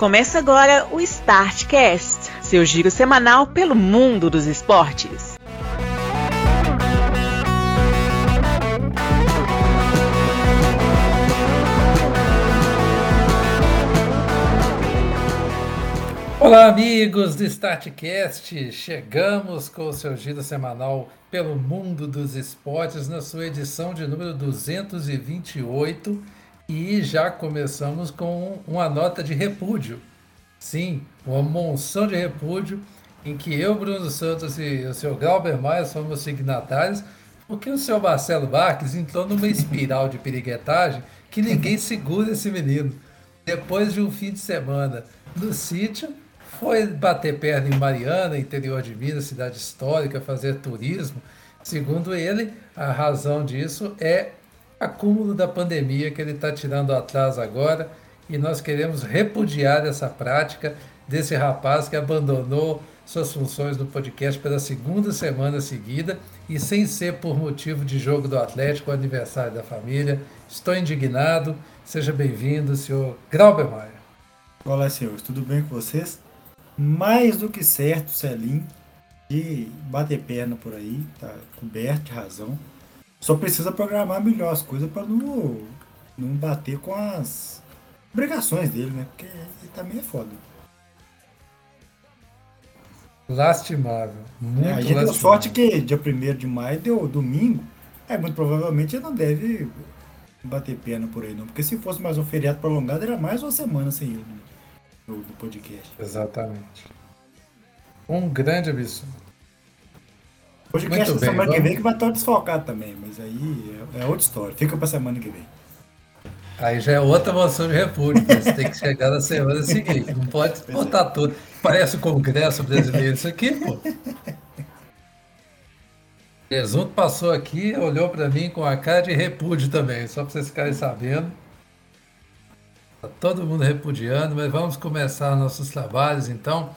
Começa agora o Startcast, seu giro semanal pelo mundo dos esportes. Olá, amigos do Startcast! Chegamos com o seu giro semanal pelo mundo dos esportes na sua edição de número 228 e já começamos com uma nota de repúdio. Sim, uma monção de repúdio em que eu, Bruno Santos e o senhor Glauber Maia somos signatários, porque o senhor Marcelo Barques entrou numa espiral de piriguetagem que ninguém segura esse menino. Depois de um fim de semana no sítio, foi bater perna em Mariana, interior de Minas, cidade histórica, fazer turismo. Segundo ele, a razão disso é acúmulo da pandemia que ele está tirando atrás agora e nós queremos repudiar essa prática desse rapaz que abandonou suas funções no podcast pela segunda semana seguida e sem ser por motivo de jogo do Atlético, aniversário da família. Estou indignado. Seja bem-vindo, senhor Graubermaier. Olá, senhores. Tudo bem com vocês? Mais do que certo, Celim, de bater perna por aí, tá coberto de razão. Só precisa programar melhor as coisas para não, não bater com as obrigações dele, né? Porque ele também é foda. Lastimável. Muito é, a gente deu sorte que dia 1 de maio deu domingo. É, muito provavelmente ele não deve bater pena por aí, não. Porque se fosse mais um feriado prolongado, era mais uma semana sem ele no, no podcast. Exatamente. Um grande absurdo. Podcast da semana vamos... que vem que vai estar desfocado também, mas aí é, é, outra história. Fica pra semana que vem. Aí já é outra moção de repúdio, você tem que chegar na semana seguinte. Não pode botar tudo. Parece o Congresso brasileiro isso aqui, pô. Presunto passou aqui, olhou para mim com a cara de repúdio também, só para vocês ficarem sabendo. Tá todo mundo repudiando, mas vamos começar nossos trabalhos então,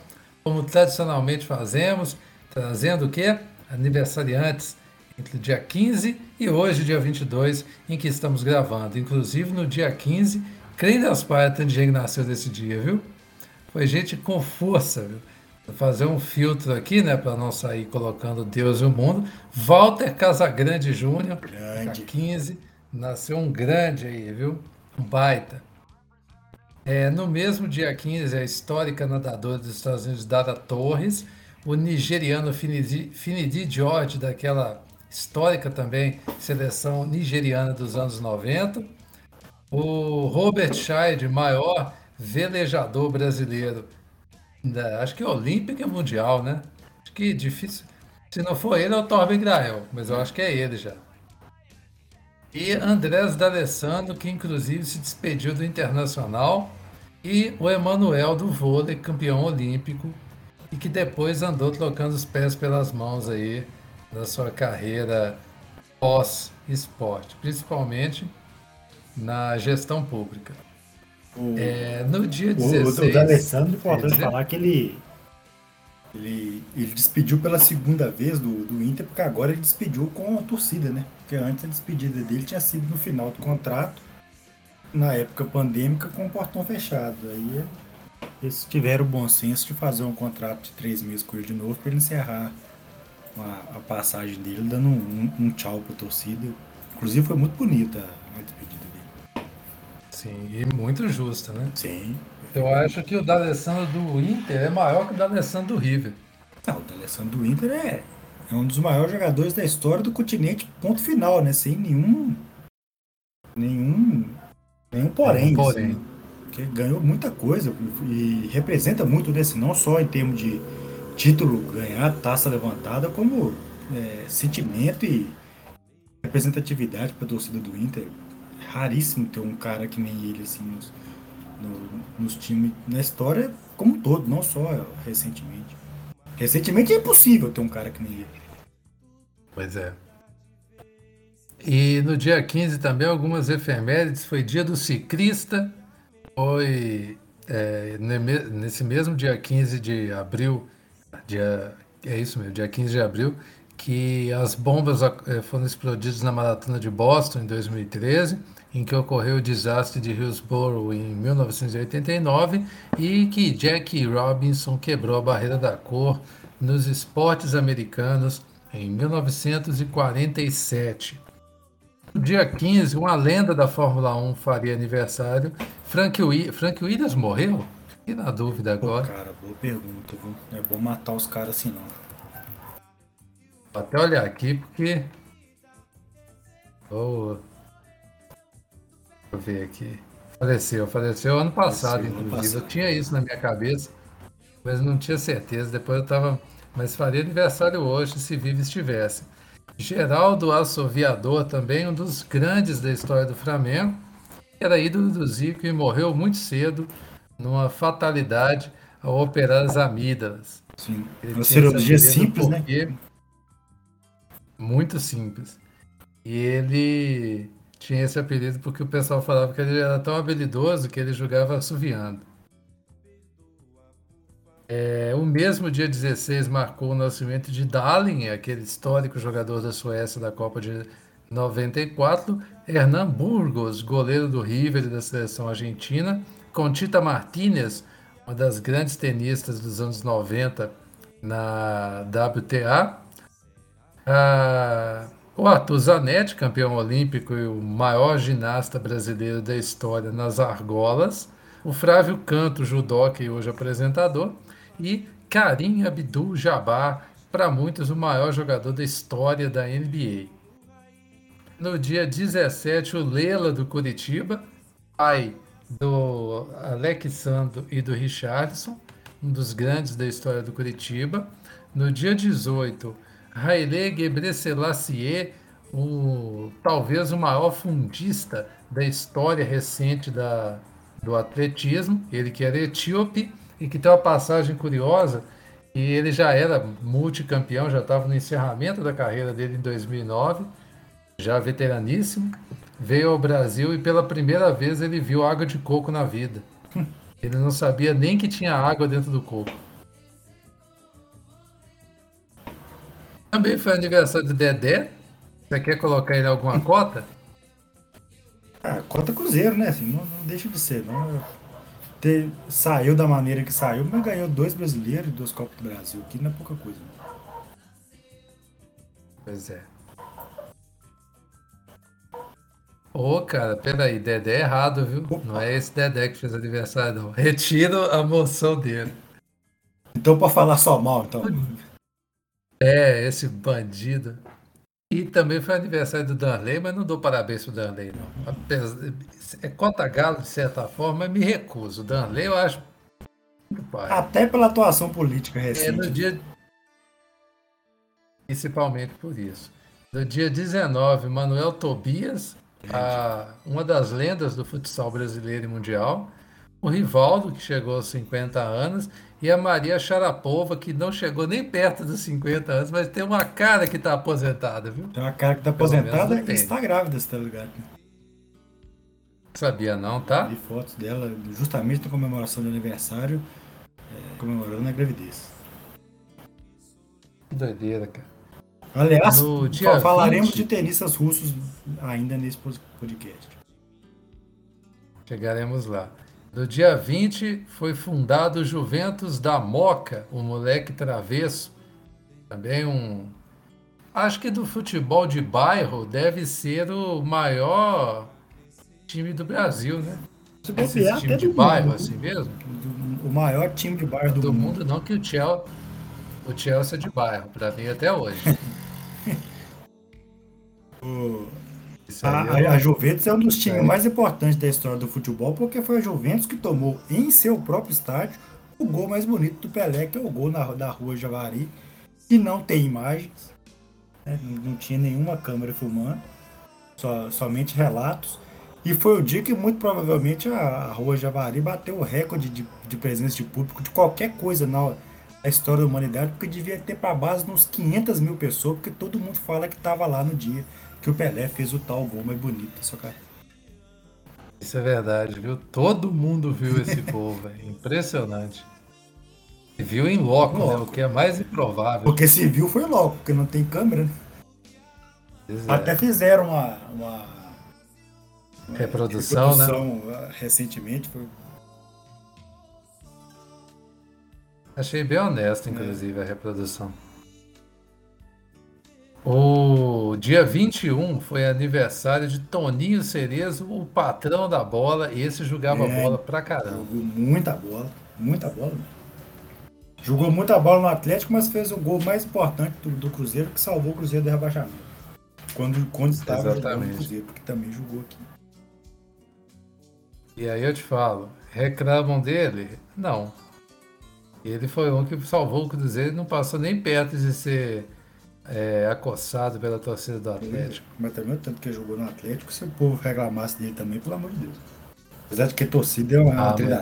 como tradicionalmente fazemos, trazendo o quê? Aniversariantes entre o dia 15 e hoje, dia 22, em que estamos gravando. Inclusive, no dia 15, creio das partes de gente nasceu desse dia, viu? Foi gente com força, viu? Vou fazer um filtro aqui, né, para não sair colocando Deus e o mundo. Walter Casagrande Júnior, dia 15, nasceu um grande aí, viu? Um baita. É, no mesmo dia 15, a histórica nadadora dos Estados Unidos, Dada Torres, o nigeriano Finidi, Finidi George, daquela histórica também seleção nigeriana dos anos 90. O Robert Scheid, maior velejador brasileiro, acho que olímpico e mundial, né? Acho que difícil. Se não for ele, é o Torben Grael, mas eu acho que é ele já. E Andrés D'Alessandro, que inclusive se despediu do Internacional, e o Emanuel do vôlei, campeão olímpico, e que depois andou trocando os pés pelas mãos aí na sua carreira pós-esporte, principalmente na gestão pública. O, é, no dia 16... O, o Alessandro, importante falar que ele, ele, ele despediu pela segunda vez do, do Inter, porque agora ele despediu com a torcida, né? Porque antes a despedida dele tinha sido no final do contrato, na época pandêmica, com o portão fechado. Aí eles tiveram o bom senso de fazer um contrato de três meses com ele de novo para ele encerrar a, a, passagem dele, dando um, um, um tchau para a torcida. Inclusive foi muito bonita a despedida dele. Sim, e muito justa, né? Sim. Eu acho que o D'Alessandro do Inter é maior que o D'Alessandro do River. Não, o D'Alessandro do Inter é, é um dos maiores jogadores da história do continente, ponto final, né? Sem nenhum. Nenhum. Nenhum porém. porém. Assim que ganhou muita coisa e representa muito desse, não só em termos de título ganhar, taça levantada, como é, sentimento e representatividade para a torcida do Inter. Raríssimo ter um cara que nem ele assim nos, no, nos times, na história como um todo, não só recentemente. Recentemente é impossível ter um cara que nem ele. Pois é. E no dia 15 também algumas efemérides, foi dia do ciclista, foi é, nesse mesmo dia 15 de abril, dia, é isso mesmo, dia 15 de abril, que as bombas é, foram explodidas na maratona de Boston em 2013 em que ocorreu o desastre de Hillsborough em 1989 e que Jackie Robinson quebrou a barreira da cor nos esportes americanos em 1947. No dia 15, uma lenda da Fórmula 1 faria aniversário. Frank, Frank Williams morreu? E na dúvida agora. Pô, cara, boa pergunta, viu? É bom matar os caras assim não. Vou até olhar aqui porque. Oh. Deixa eu ver aqui. Faleceu, faleceu ano passado, faleceu, inclusive. Ano passado. Eu tinha isso na minha cabeça, mas não tinha certeza. Depois eu tava. Mas faria aniversário hoje, se vivo estivesse. Geraldo Assoviador, também um dos grandes da história do Flamengo, era ídolo do Zico e morreu muito cedo numa fatalidade ao operar as amígdalas. Sim. Ele uma cirurgia simples, né? Muito simples. E ele tinha esse apelido porque o pessoal falava que ele era tão habilidoso que ele jogava assoviando. É, o mesmo dia 16 marcou o nascimento de Dahlen, aquele histórico jogador da Suécia da Copa de 94, Hernan Burgos, goleiro do River e da seleção argentina, Conchita Martinez, uma das grandes tenistas dos anos 90 na WTA. Ah, o Arthur Zanetti, campeão olímpico e o maior ginasta brasileiro da história nas argolas. O Flávio Canto, judoca e hoje apresentador. E Karim Abdul-Jabbar, para muitos o maior jogador da história da NBA. No dia 17, o Lela do Curitiba, pai do Alexandro e do Richardson, um dos grandes da história do Curitiba. No dia 18, Haile Gebrselassie, o, talvez o maior fundista da história recente da, do atletismo, ele que era etíope e que tem uma passagem curiosa, e ele já era multicampeão, já estava no encerramento da carreira dele em 2009, já veteraníssimo, veio ao Brasil e pela primeira vez ele viu água de coco na vida. Ele não sabia nem que tinha água dentro do coco. Também foi aniversário do Dedé. Você quer colocar ele alguma cota? Ah, cota Cruzeiro, né? Assim, não, não deixa de ser. Não. Ter, saiu da maneira que saiu, mas ganhou dois brasileiros e duas Copas do Brasil. Aqui não é pouca coisa. Pois é. Ô, oh, cara, peraí, Dedé é errado, viu? Opa. Não é esse Dedé que fez aniversário, não. Retiro a moção dele. Então, pra falar só mal, então. É, esse bandido. E também foi aniversário do Danley, mas não dou parabéns pro Danley, não. É conta galo, de certa forma, me recuso. O Danley eu acho. Até pela atuação política recente. É, no dia. Principalmente por isso. No dia 19, Manuel Tobias, a, uma das lendas do futsal brasileiro e mundial. O Rivaldo, que chegou aos 50 anos, e a Maria Sharapova, que não chegou nem perto dos 50 anos, mas tem uma cara que está aposentada, viu? Tem uma cara que está aposentada e está grávida, você tá ligado? Sabia não, tá? Vi fotos dela justamente na comemoração do aniversário, é, comemorando a gravidez. Que doideira, cara. Aliás, falaremos 20... de tenistas russos ainda nesse podcast. Chegaremos lá. No dia 20 foi fundado o Juventus da Moca, o moleque travesso. Também um. Acho que do futebol de bairro deve ser o maior time do Brasil, né? Esse é time de bairro, mundo. assim mesmo? O maior time de bairro do, do mundo. mundo. Não que o Chelsea, o Chelsea é de bairro, para mim até hoje. o... A, a, a, Juventus é um dos times é. mais importantes da história do futebol, porque foi a Juventus que tomou em seu próprio estádio o gol mais bonito do Pelé, que é o gol na, da rua Javari, que não tem imagens, né? não, não, tinha nenhuma câmera filmando, só, somente relatos. E foi o dia que muito provavelmente a, a rua Javari bateu o recorde de, de presença de público de qualquer coisa na, na história da humanidade, porque devia ter para base uns 500 mil pessoas, porque todo mundo fala que estava lá no dia que o Pelé fez o tal gol mais bonito da sua carreira. Isso é verdade, viu? Todo mundo viu esse gol, velho. Impressionante. E viu em loco, né? O que é mais improvável. Porque se viu foi logo, porque não tem câmera, né? Até fizeram uma, uma, Reprodução, reprodução né? recentemente foi. Achei bem honesto, inclusive, é. a reprodução. O dia 21 foi aniversário de Toninho Cerezo, o patrão da bola. Esse jogava é, bola pra caramba. Jogou muita bola, muita bola. Jogou muita bola no Atlético, mas fez o gol mais importante do, do Cruzeiro, que salvou o Cruzeiro do rebaixamento. Quando, quando estava Exatamente. no Cruzeiro, porque também jogou aqui. E aí eu te falo, reclamam dele? Não. Ele foi um que salvou o Cruzeiro e não passou nem perto de ser é, acossado pela torcida do Atlético. Mas também o tanto que ele jogou no Atlético, se o povo reclamasse dele também, pelo amor de Deus. Apesar de que torcida é uma, ah, uma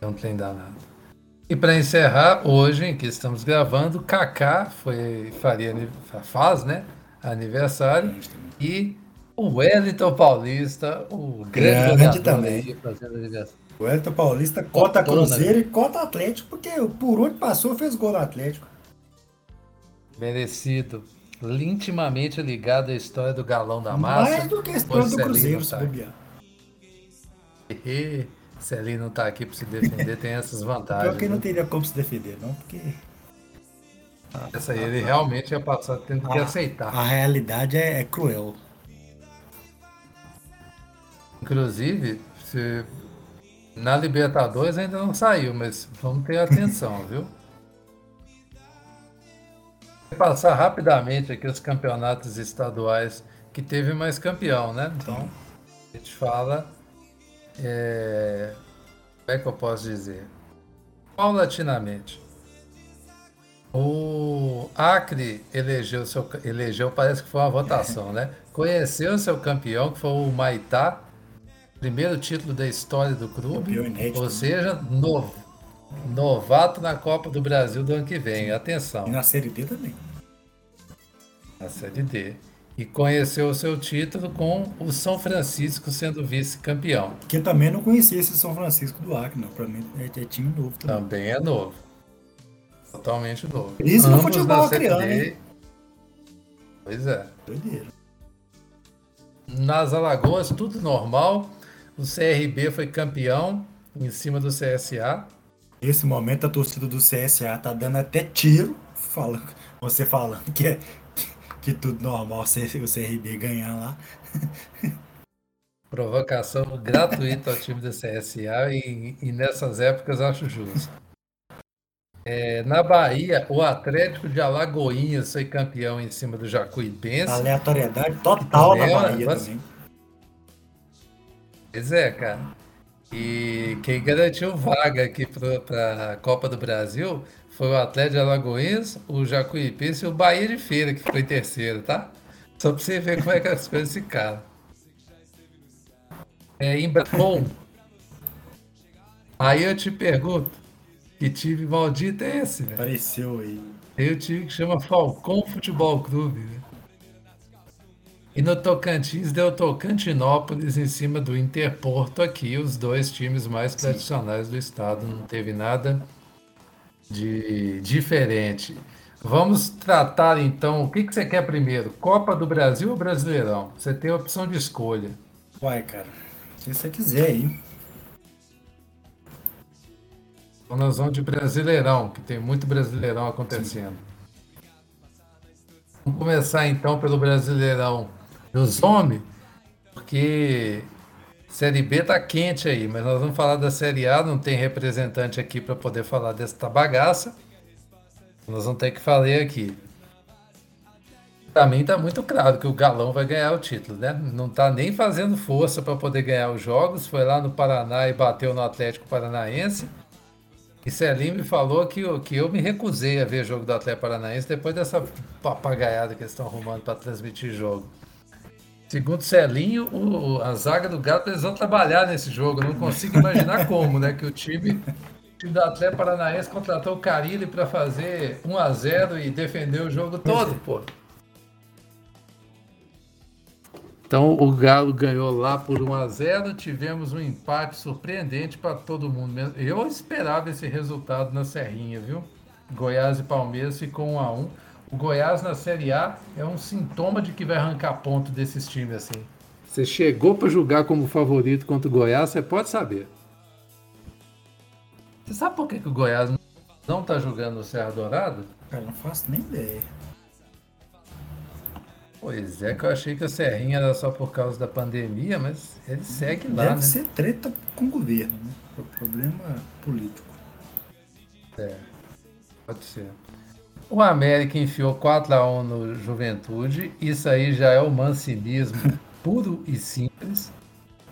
É um trem danado. E para encerrar, hoje em que estamos gravando, Kaká foi, faria, faz né, aniversário. E o Wellington Paulista, o grande, grande também. Fazendo aniversário. O Wellington Paulista cota Cruzeiro e cota Atlético, porque por onde passou fez gol no Atlético. Merecido. Intimamente ligado à história do galão da massa. Mais do que a história do Cruzeiro, se bobear. Celinho não tá aqui para se defender, tem essas vantagens. Pior que não teria como se defender, não, porque. Essa aí ele realmente ia passar tendo que aceitar. A realidade é, é cruel. Inclusive, se na Libertadores ainda não saiu, mas vamos ter atenção, viu? Passar rapidamente aqui os campeonatos estaduais que teve mais campeão, né? Então, a gente fala. É... Como é que eu posso dizer? Paulatinamente. O Acre elegeu seu elegeu, parece que foi uma votação, né? Conheceu seu campeão, que foi o Maitá, primeiro título da história do clube, ou né? seja, novo, novato na Copa do Brasil do ano que vem. Atenção. E na Série D também. Na Série D. E conheceu o seu título com o São Francisco sendo vice-campeão. Que também não conhecia esse São Francisco do Acre, não. Para mim é, é, time novo também. Também é novo. Totalmente novo. Isso no futebol acreano, hein? Pois é. Doideira. Nas Alagoas, tudo normal. O CRB foi campeão em cima do CSA. Nesse momento a torcida do CSA tá dando até tiro, falando, você falando que é que tudo normal o CRB ganhar lá. Provocação gratuita ao time do CSA e, e nessas épocas acho justo. É, na Bahia, o Atlético de Alagoinhas foi campeão em cima do Jacuipense. Aleatoriedade total na Bahia mas, também. Pois é, cara. E quem garantiu vaga aqui para a Copa do Brasil foi o Atlético de Alagoinhas, o Jacuipense e o Bahia de Feira, que ficou em terceiro, tá? Só para você ver como é que as coisas ficaram. É, em Bom, aí eu te pergunto, que time maldito é esse, velho? Apareceu aí. Tem o time que chama Falcão Futebol Clube, velho. E no Tocantins deu Tocantinópolis em cima do Interporto aqui, os dois times mais tradicionais do estado. Não teve nada de diferente. Vamos tratar então, o que, que você quer primeiro? Copa do Brasil ou Brasileirão? Você tem a opção de escolha. Uai, cara, se você quiser aí. Então nós vamos de Brasileirão, que tem muito Brasileirão acontecendo. Sim. Vamos começar então pelo Brasileirão dos homens, porque Série B tá quente aí, mas nós vamos falar da Série A, não tem representante aqui para poder falar dessa bagaça. Nós vamos ter que falar aqui. Para mim tá muito claro que o Galão vai ganhar o título, né? Não tá nem fazendo força para poder ganhar os jogos, foi lá no Paraná e bateu no Atlético Paranaense. E Celim me falou que eu, que eu me recusei a ver jogo do Atlético Paranaense depois dessa papagaiada que eles estão arrumando para transmitir jogo. Segundo Celinho, o, a zaga do Gato eles vão trabalhar nesse jogo. Não consigo imaginar como, né? Que o time, o time do Atlético Paranaense contratou o Carilli para fazer 1 a 0 e defender o jogo todo, pô. Então o Galo ganhou lá por 1 a 0 tivemos um empate surpreendente para todo mundo. Eu esperava esse resultado na Serrinha, viu? Goiás e Palmeiras ficou 1 a 1 O Goiás na Série A é um sintoma de que vai arrancar ponto desses times assim. Você chegou para jogar como favorito contra o Goiás, você pode saber. Você sabe por que, que o Goiás não está jogando no Serra Dourado? Cara, não faço nem ideia. Pois é, que eu achei que o Serrinha era só por causa da pandemia, mas ele segue lá, Deve né? ser treta com o governo, né? Problema político. É, pode ser. O América enfiou 4x1 no Juventude. Isso aí já é o mancinismo puro e simples.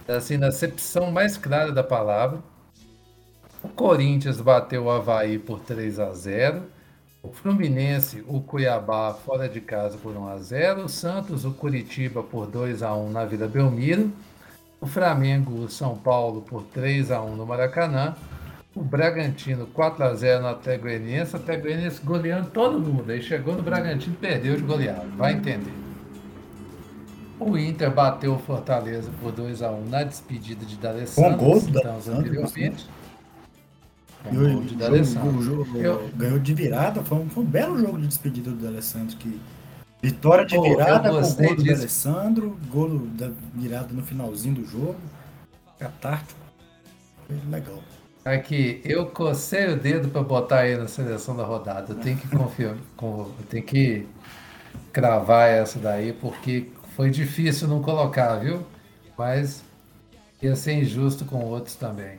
Assim, na acepção mais clara da palavra. O Corinthians bateu o Havaí por 3 a 0 O Fluminense, o Cuiabá fora de casa por 1 a 0 O Santos, o Curitiba por 2 a 1 na Vila Belmiro. O Flamengo, o São Paulo por 3 a 1 no Maracanã. O Bragantino 4 a 0 no Atlético Goianiense, Atlético Goianiense goleando todo mundo. Aí chegou no Bragantino, perdeu de goleado. Vai entender. O Inter bateu o Fortaleza por 2 a 1 na despedida de D'Alessandro. Com gol do D'Alessandro. Com gol de jogo- D'Alessandro. o jogo Eu- ganhou de virada, foi um, foi um belo jogo de despedida do D'Alessandro. Que... Vitória de Pô, virada com o gostei gol do. D'Alessandro, gol da virada no finalzinho do jogo. Catártico. Foi legal. Aqui, eu cocei o dedo para botar ele na seleção da rodada. Eu tenho que confiar, com, eu tenho que cravar essa daí, porque foi difícil não colocar, viu? Mas ia ser injusto com outros também.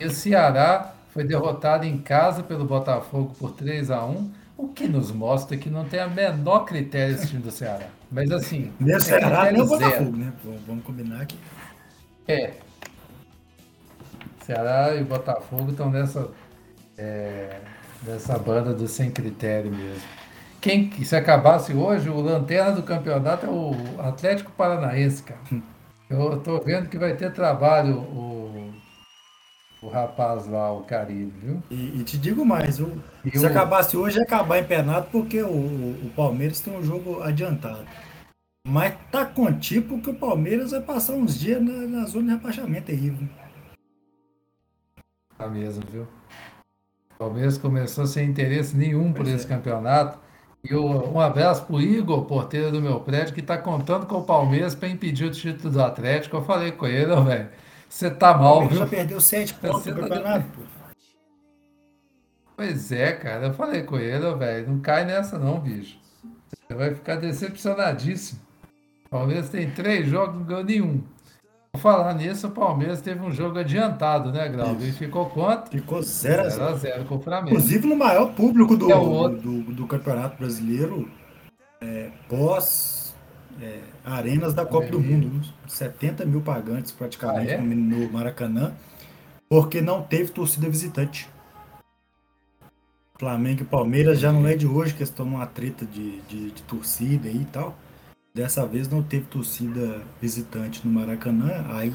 E o Ceará foi derrotado em casa pelo Botafogo por 3 a 1 o que nos mostra que não tem a menor critério esse time do Ceará. Mas assim, Nem o é Ceará, nem o. Botafogo, né? Vamos- Vamos combinar que. É. Ceará e Botafogo estão nessa, é, nessa banda do sem critério mesmo. Quem, se acabasse hoje, o lanterna do campeonato é o Atlético Paranaense, cara. Eu tô vendo que vai ter trabalho o, o rapaz lá, o Caribe, viu? E, e te digo mais, o, se acabasse hoje, ia acabar empenado porque o, o, o Palmeiras tem um jogo adiantado. Mas tá com tipo que o Palmeiras vai passar uns dias na, na zona de rebaixamento aí. viu? Tá mesmo, viu? O Palmeiras começou sem interesse nenhum por Pois esse é. campeonato. E um abraço pro Igor, porteiro do meu prédio, que tá contando com o Palmeiras para impedir o título do Atlético. Eu falei com ele, velho, você tá mal, viu? já perdeu sete pontos no tá campeonato. pô. Pois é, cara, eu falei com ele, velho, não cai nessa não, bicho. Você vai ficar decepcionadíssimo. O Palmeiras tem três jogos, não ganhou nenhum. Por falar nisso, o Palmeiras teve um jogo adiantado, né, Grau? E ficou quanto? Ficou 0 a 0 0x0 com o Flamengo. Inclusive no maior público do, É o outro. do, do Campeonato Brasileiro, é, pós é, arenas da Copa do. Mundo. viu? 70 mil pagantes praticamente Ah, é? no, Maracanã, porque não teve torcida visitante. Flamengo e Palmeiras já não é de hoje que estão numa treta de, de, de torcida aí e tal. Dessa vez não teve torcida visitante no Maracanã, aí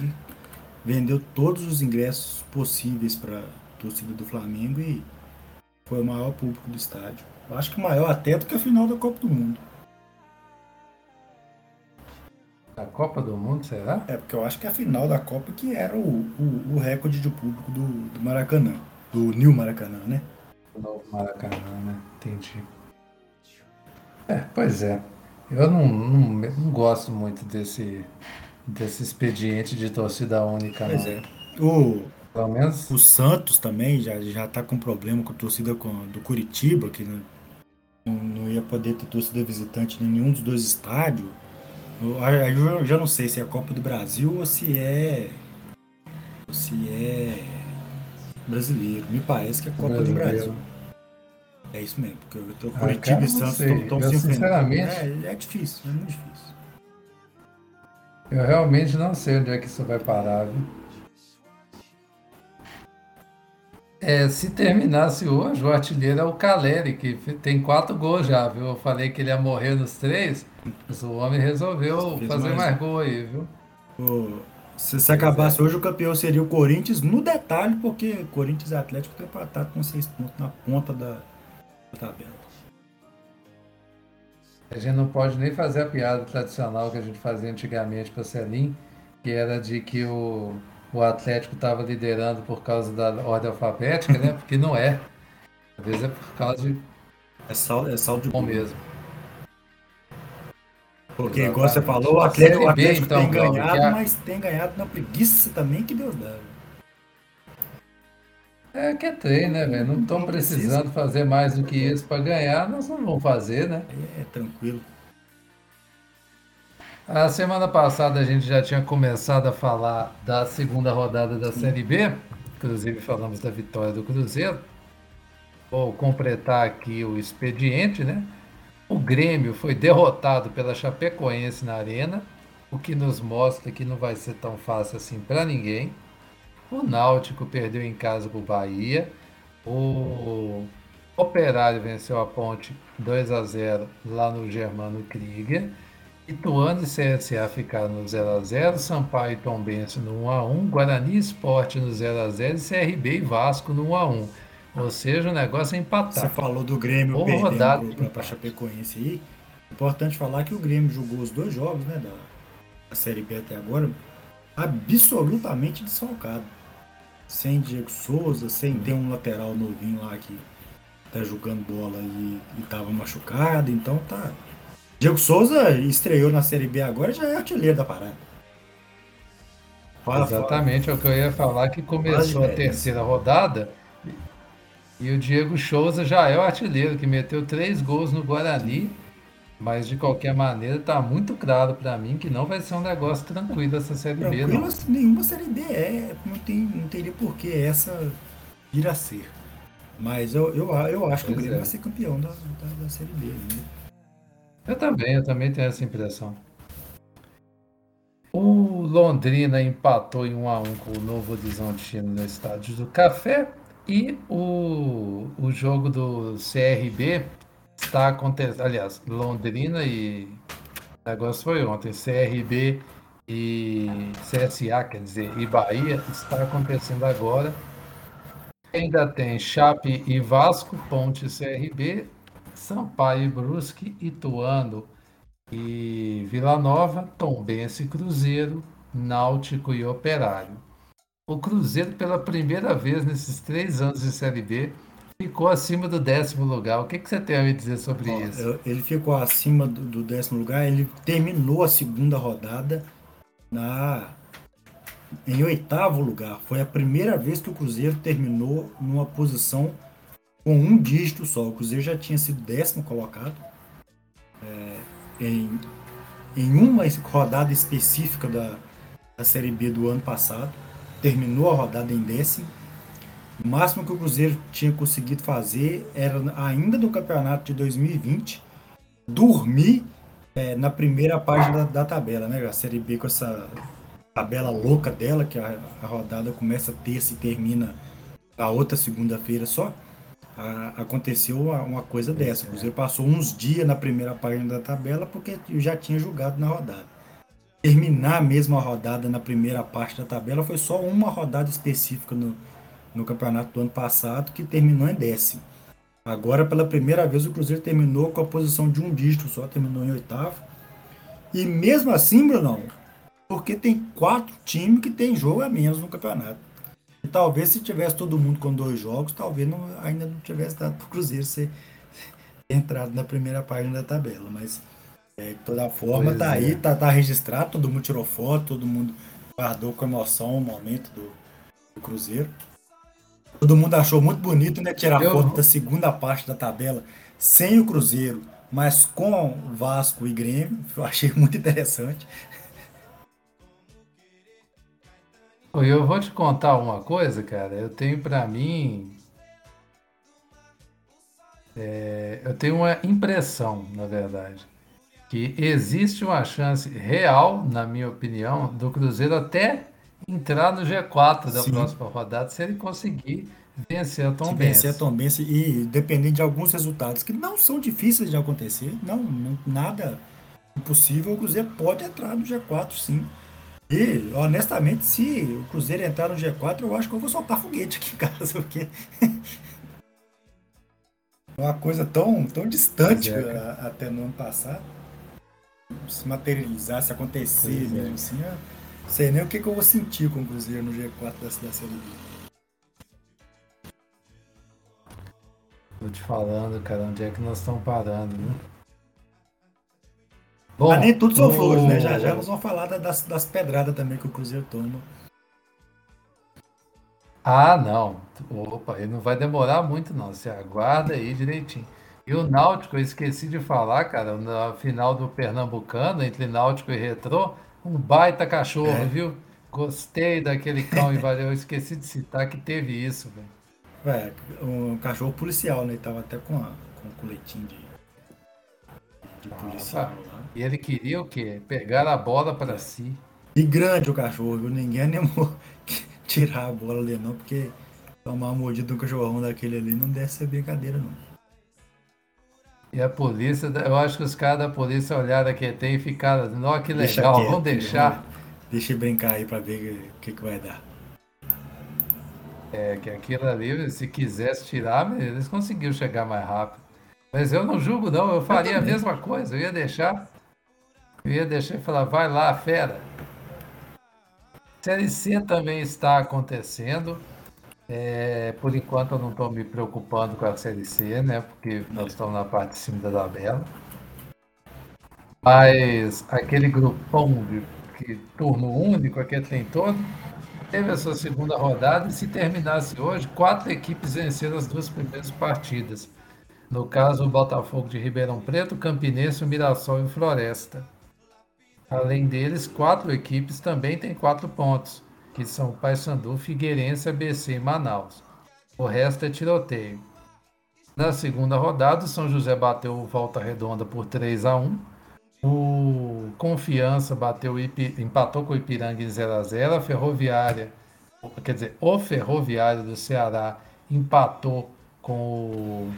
vendeu todos os ingressos possíveis para torcida do Flamengo e foi o maior público do estádio. Acho que maior até do que a final da Copa do Mundo. A Copa do Mundo, será? É, porque eu acho que a final da Copa que era o, o, o recorde de público do, do Maracanã. Do New Maracanã, né? O novo Maracanã, né? Entendi. É, pois é. Eu não, não, não gosto muito desse, desse expediente de torcida única, Pois não. é. O, Pelo menos o Santos também já, já tá com problema com a torcida do Curitiba, que não, não, ia poder ter torcida visitante em nenhum dos dois estádios. Eu, aí eu já não sei se é a Copa do Brasil ou se é. ou se é brasileiro. Me parece que é a Copa do. Brasil. É isso mesmo, porque eu tô Ah, Curitiba cara, e não Santos estão se sinceramente- É, é difícil, é muito difícil. eu realmente não sei onde é que isso vai parar, viu? É, se terminasse hoje, o artilheiro é o Caleri, que tem quatro gols já, viu? Eu falei que ele ia morrer nos três, mas o homem resolveu Fez fazer mais mais gol aí, viu? O- se, se acabasse hoje, o campeão seria o Corinthians, no detalhe, porque Corinthians e Atlético estão empatados com seis pontos na ponta da, da tabela. A gente não pode nem fazer a piada tradicional que a gente fazia antigamente para o Celim, que era de que o, o Atlético estava liderando por causa da ordem alfabética, né? Porque não é. Às vezes é por causa de É saldo, é saldo de bom mesmo. Porque, igual você falou, o Atlético, o Atlético então, tem ganhado, a... mas tem ganhado na preguiça também que Deus dá. É que é treino, né, velho? Não estão precisando fazer mais do que isso para ganhar, nós não vamos fazer, né? É, é tranquilo. A semana passada a gente já tinha começado a falar da segunda rodada da. Série B, inclusive falamos da vitória do Cruzeiro. Vou completar aqui o expediente, né? O Grêmio foi derrotado pela Chapecoense na Arena, o que nos mostra que não vai ser tão fácil assim para ninguém. O Náutico perdeu em casa para o Bahia. O Operário venceu a Ponte 2 a 0 lá no Germano Krieger. Ituano e CSA ficaram no 0x0, Sampaio e Tombense no 1x1, Guarani Esporte no 0x0 e CRB e Vasco no 1x1. Ou seja, o negócio é empatar. Você falou do Grêmio perdendo para Chapecoense aí. Importante falar que o Grêmio jogou os dois jogos né, da, da Série B até agora absolutamente desfalcado sem Diego Souza, sem ter um lateral novinho lá que tá jogando bola e, e tava machucado, então tá. Diego Souza estreou na Série B agora já é artilheiro da parada. Fala, Exatamente, fala. é o que eu ia falar, que começou a terceira rodada e o Diego Souza já é o artilheiro, que meteu três gols no Guarani mas de qualquer maneira, tá muito claro para mim que não vai ser um negócio tranquilo essa série B. Não. Nenhuma série B é, não, tem, não teria por que essa vir a ser. Mas eu, eu, eu acho que pois o Grêmio é. vai ser campeão da, da, da série B. Né? Eu também, eu também tenho essa impressão. O Londrina empatou em 1 a 1 com o Novo Horizontino no estádio do Café e o, o jogo do CRB está acontecendo. Aliás, Londrina e. Negócio foi ontem. CRB e CSA, quer dizer, e Bahia, está acontecendo agora. Ainda tem Chape e Vasco, Ponte CRB, Sampaio e Brusque, Ituano e Vila Nova, Tombense e Cruzeiro, Náutico e Operário. O Cruzeiro, pela primeira vez nesses três anos de Série B, ficou acima do décimo lugar. O que, que você tem a me dizer sobre Ó, isso? Ele ficou acima do, do, décimo lugar. Ele terminou a segunda rodada na em oitavo lugar. Foi a primeira vez que o Cruzeiro terminou numa posição com um dígito só. O Cruzeiro já tinha sido décimo colocado é, em, em uma rodada específica da, da Série B do ano passado. Terminou a rodada em décimo o máximo que o Cruzeiro tinha conseguido fazer era, ainda no campeonato de 2020, dormir é, na primeira página da, da, tabela, né? A Série B com essa tabela louca dela, que a, a rodada começa terça e termina a outra segunda-feira só. A, aconteceu uma, uma, coisa dessa. O Cruzeiro passou uns dias na primeira página da tabela porque já tinha jogado na rodada. Terminar mesmo a rodada na primeira parte da tabela foi só uma rodada específica no, no campeonato do ano passado, que terminou em décimo. Agora, pela primeira vez, o Cruzeiro terminou com a posição de um dígito só, terminou em oitavo. E mesmo assim, Brunão, porque tem quatro times que tem jogo a menos no campeonato. E talvez se tivesse todo mundo com dois jogos, talvez não, ainda não tivesse dado para o Cruzeiro ser entrado na primeira página da tabela. Mas é, de toda forma, pois tá é. aí, tá, tá registrado, todo mundo tirou foto, todo mundo guardou com emoção o momento do, do Cruzeiro. Todo mundo achou muito bonito, né? Tirar eu... foto da segunda parte da tabela sem o Cruzeiro, mas com Vasco e Grêmio. Eu achei muito interessante. Eu vou te contar uma coisa, cara. Eu tenho para mim. É, eu tenho uma impressão, na verdade, que existe uma chance real, na minha opinião, do Cruzeiro até entrar no G4 da Sim. próxima rodada se ele conseguir vencer a Tom Benz. Vencer a Tom Benz e dependendo de alguns resultados que não são difíceis de acontecer, não, não nada impossível, o Cruzeiro pode entrar no G4 sim. E, honestamente, se o Cruzeiro entrar no G4, eu acho que eu vou soltar foguete aqui em casa, porque é uma coisa tão, tão distante é, até no ano passado. Se materializar, se acontecer é. mesmo é. assim, é Sei nem o que, que eu vou sentir com o Cruzeiro no G4 da, da Série B. Tô te falando, cara, onde é que nós estamos parando, né? Bom, Mas nem tudo são o... flores, né? Já já nós vamos falar das, das pedradas também que o Cruzeiro toma. Ah, não. Opa, ele não vai demorar muito, não. Você aguarda aí direitinho. E o Náutico, eu esqueci de falar, cara, na final do Pernambucano, entre Náutico e Retrô, um baita cachorro, é. viu? Gostei daquele cão e valeu. Eu esqueci de citar que teve isso, velho. É, um cachorro policial, né? Ele tava até com, a, com um coletinho de, de policial lá. E ele queria o quê? Pegar a bola para é. si. E grande o cachorro, viu? Ninguém animou tirar a bola ali, não, porque tomar uma mordida do cachorrão daquele ali não deve ser brincadeira, não. E a polícia, eu acho que os caras da polícia olharam aqui tem e ficaram, não, que legal, quieto, vamos deixar. Deixa eu brincar aí para ver o que, que vai dar. É, que aquilo ali, se quisesse tirar, eles conseguiram chegar mais rápido. Mas eu não julgo, não, eu faria eu a mesma coisa, eu ia deixar. Eu ia deixar e falar, vai lá, fera. Série C também está acontecendo. É, por enquanto eu não estou me preocupando com a Série C, né? Porque nós estamos na parte de cima da tabela. Mas aquele grupão de que turno único, aquele tem todo, teve a sua segunda rodada e se terminasse hoje, quatro equipes venceram as duas primeiras partidas. No caso, o Botafogo de Ribeirão Preto, o Campinense, o Mirassol e o Floresta. Além deles, quatro equipes também têm quatro pontos que são Paysandu, Figueirense, ABC e Manaus. O resto é tiroteio. Na segunda rodada, o São José bateu Volta Redonda por 3 a 1 O Confiança bateu, empatou com o Ipiranga em 0 a 0 A Ferroviária, quer dizer, o Ferroviário do Ceará empatou com o.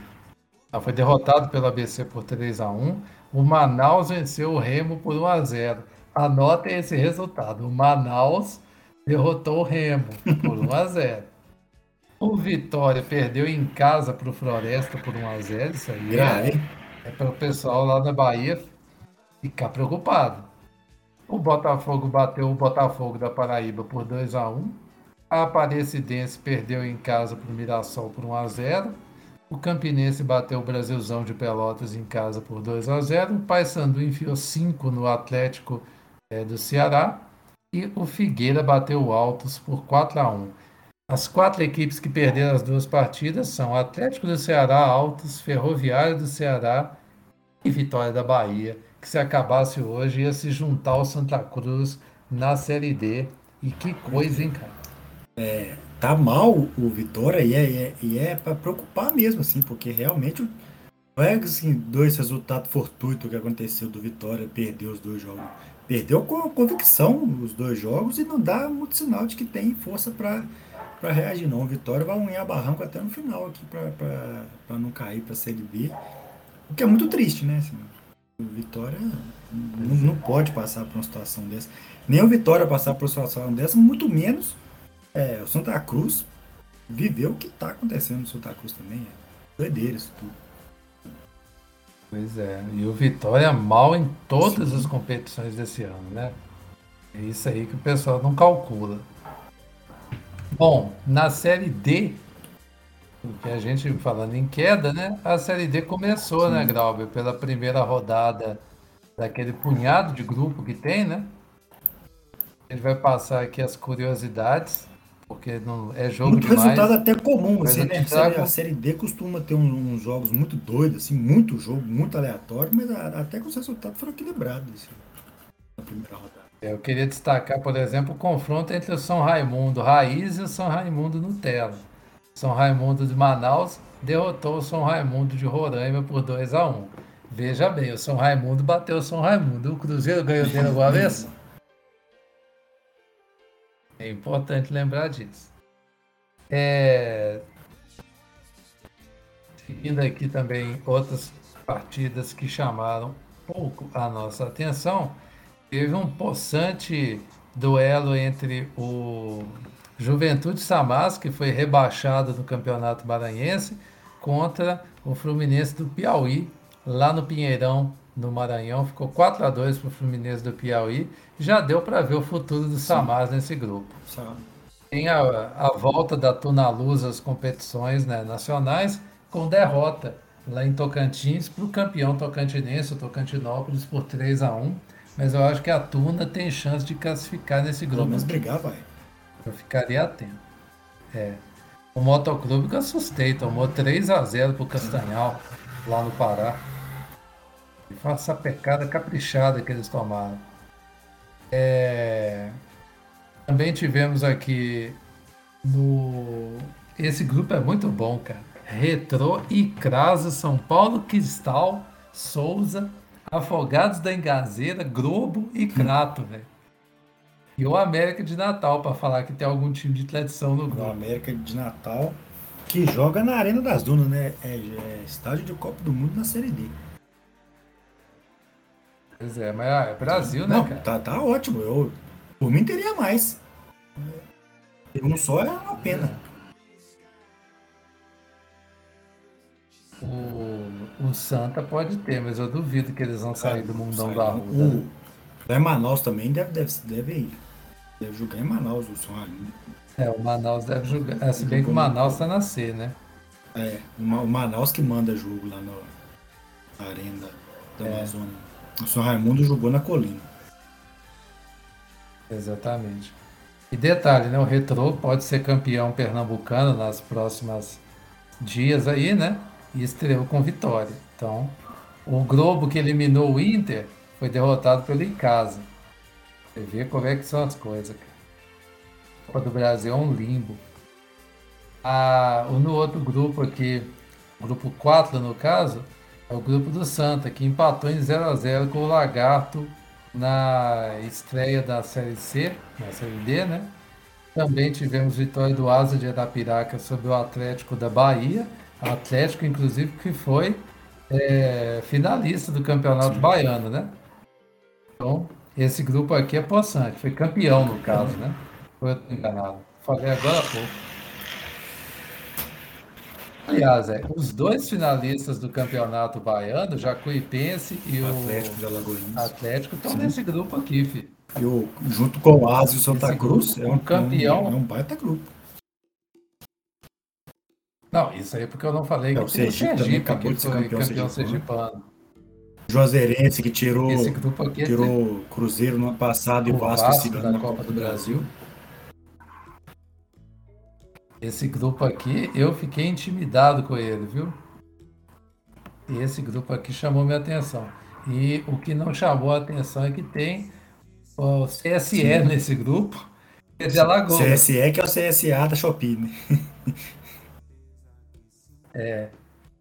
Ah, foi derrotado pelo ABC por 3 a 1 O Manaus venceu o Remo por 1 a 0 Anotem esse resultado. O Manaus derrotou o Remo por 1 a 0. O Vitória perdeu em casa para o Floresta por 1 a 0. Isso aí é, é para o pessoal lá da Bahia ficar preocupado. O Botafogo bateu o Botafogo da Paraíba por 2 a 1. A Aparecidense perdeu em casa para o Mirassol por 1 a 0. O Campinense bateu o Brasilzão de Pelotas em casa por 2 a 0. O Paysandu enfiou 5 no Atlético é, do Ceará e o Figueira bateu Altos por 4 a 1. As quatro equipes que perderam as duas partidas são Atlético do Ceará, Altos, Ferroviário do Ceará e Vitória da Bahia, que se acabasse hoje ia se juntar ao Santa Cruz na Série D. E que coisa, hein, cara? É, tá mal o Vitória e é, é, e é para preocupar mesmo, assim, porque realmente não é assim, dois resultados fortuitos que aconteceu do Vitória, perdeu os dois jogos perdeu com convicção os dois jogos e não dá muito sinal de que tem força para reagir, não. O Vitória vai unhar barranco até no final aqui para não cair para a Série B. O que é muito triste, né? Assim, o Vitória não, não, pode passar por uma situação dessa. Nem o Vitória passar por uma situação dessa, muito menos é, o Santa Cruz viveu o que está acontecendo no Santa Cruz também. É doideira isso tudo. Pois é, e o Vitória mal em todas Sim. as competições desse ano, né? É isso aí que o pessoal não calcula. Bom, na Série D, que a gente falando em queda, né? A Série D começou, né, Sim. né, Grauber? Pela primeira rodada daquele punhado de grupo que tem, né? Ele vai passar aqui as curiosidades porque não é jogo muito demais. resultado até comum, assim, né? A série D costuma ter uns, jogos muito doidos, assim, muito jogo, muito aleatório, mas até que os resultados foram equilibrados assim, na primeira rodada. Eu queria destacar, por exemplo, o confronto entre o São Raimundo Raiz e o São Raimundo Nutella. São Raimundo de Manaus derrotou o São Raimundo de Roraima por 2 a 1 Veja bem, o São Raimundo bateu o São Raimundo. O Cruzeiro ganhou dele alguma vez? É importante lembrar disso. É... Seguindo aqui também outras partidas que chamaram pouco a nossa atenção, teve um possante duelo entre o Juventude Samas, que foi rebaixado no Campeonato Maranhense, contra o Fluminense do Piauí, lá no Pinheirão, no Maranhão. Ficou 4 a 2 para o Fluminense do Piauí. Já deu para ver o futuro do Samars nesse grupo. Sim. Tem a, a volta da Tuna Luz às competições né, nacionais com derrota lá em Tocantins para o campeão tocantinense, o Tocantinópolis, por 3 a 1 Mas eu acho que a Tuna tem chance de classificar nesse grupo. Mas brigar, vai. Eu ficaria atento. É. O Motoclube que assustei, tomou 3 a 0 pro Castanhal, lá no Pará. E foi essa pecada caprichada que eles tomaram. É... Também tivemos aqui no. Esse grupo é muito bom, cara. Retrô, Icrasa, São Paulo Cristal, Souza, Afogados da Engazeira, Globo e Crato, velho. E o América de Natal, para falar que tem algum time de tradição no grupo. O América de Natal, que joga na Arena das Dunas, né? É, é estádio de Copa do Mundo na Série D. Pois é, mas ah, é Brasil, né, Não, cara? tá, tá ótimo. Eu, por mim teria mais. Ter um só é uma pena. O, o Santa pode ter, mas eu duvido que eles vão sair do mundão Sai, da rua. né? O, lá em Manaus também deve, deve, deve ir. Deve jogar em Manaus o Raimundo. É, o Manaus deve jogar. É, se bem que o Manaus tá na C, né? É, o Ma- o Manaus que manda jogo lá na Arena da É. Amazônia. O São Raimundo jogou na colina. Exatamente. E detalhe, né? O Retrô pode ser campeão pernambucano nas próximas dias aí, né? E estreou com vitória. Então, o Globo que eliminou o Inter foi derrotado pelo Icasa. Você vê como é que são as coisas, cara. Copa do Brasil é um limbo. Ah, no outro grupo aqui, grupo 4 no caso, é o grupo do Santa, que empatou em 0 a 0 com o Lagarto na estreia da Série C, na Série D, né? Também tivemos vitória do Asa de Arapiraca sobre o Atlético da Bahia. Atlético, inclusive, que foi é, finalista do Campeonato Baiano, né? Então, esse grupo aqui é possante. Foi campeão, no caso, né? Foi enganado. Falei agora há pouco. Aliás, é, os dois finalistas do Campeonato Baiano, Jacuipense e o Atlético de Alagoinhas. Atlético, estão nesse grupo aqui, filho. E o, junto com o Asa e o Santa Esse Cruz, grupo, é um, campeão- É um, é um baita grupo. Não, isso aí porque eu não falei É, que o tem o Sergipe Sergipe acabou que de ser campeão campeão sergipano. sergipano. Juazeirense que tirou, é tirou Cruzeiro no ano passado e o o Vasco Vasco esse ano na Copa do Brasil. Esse grupo aqui, eu fiquei intimidado com ele, viu? Esse grupo aqui chamou minha atenção. E o que não chamou a atenção é que tem o CSE nesse grupo, que é de Alagoas. CSE que é o CSA da Shopee, né?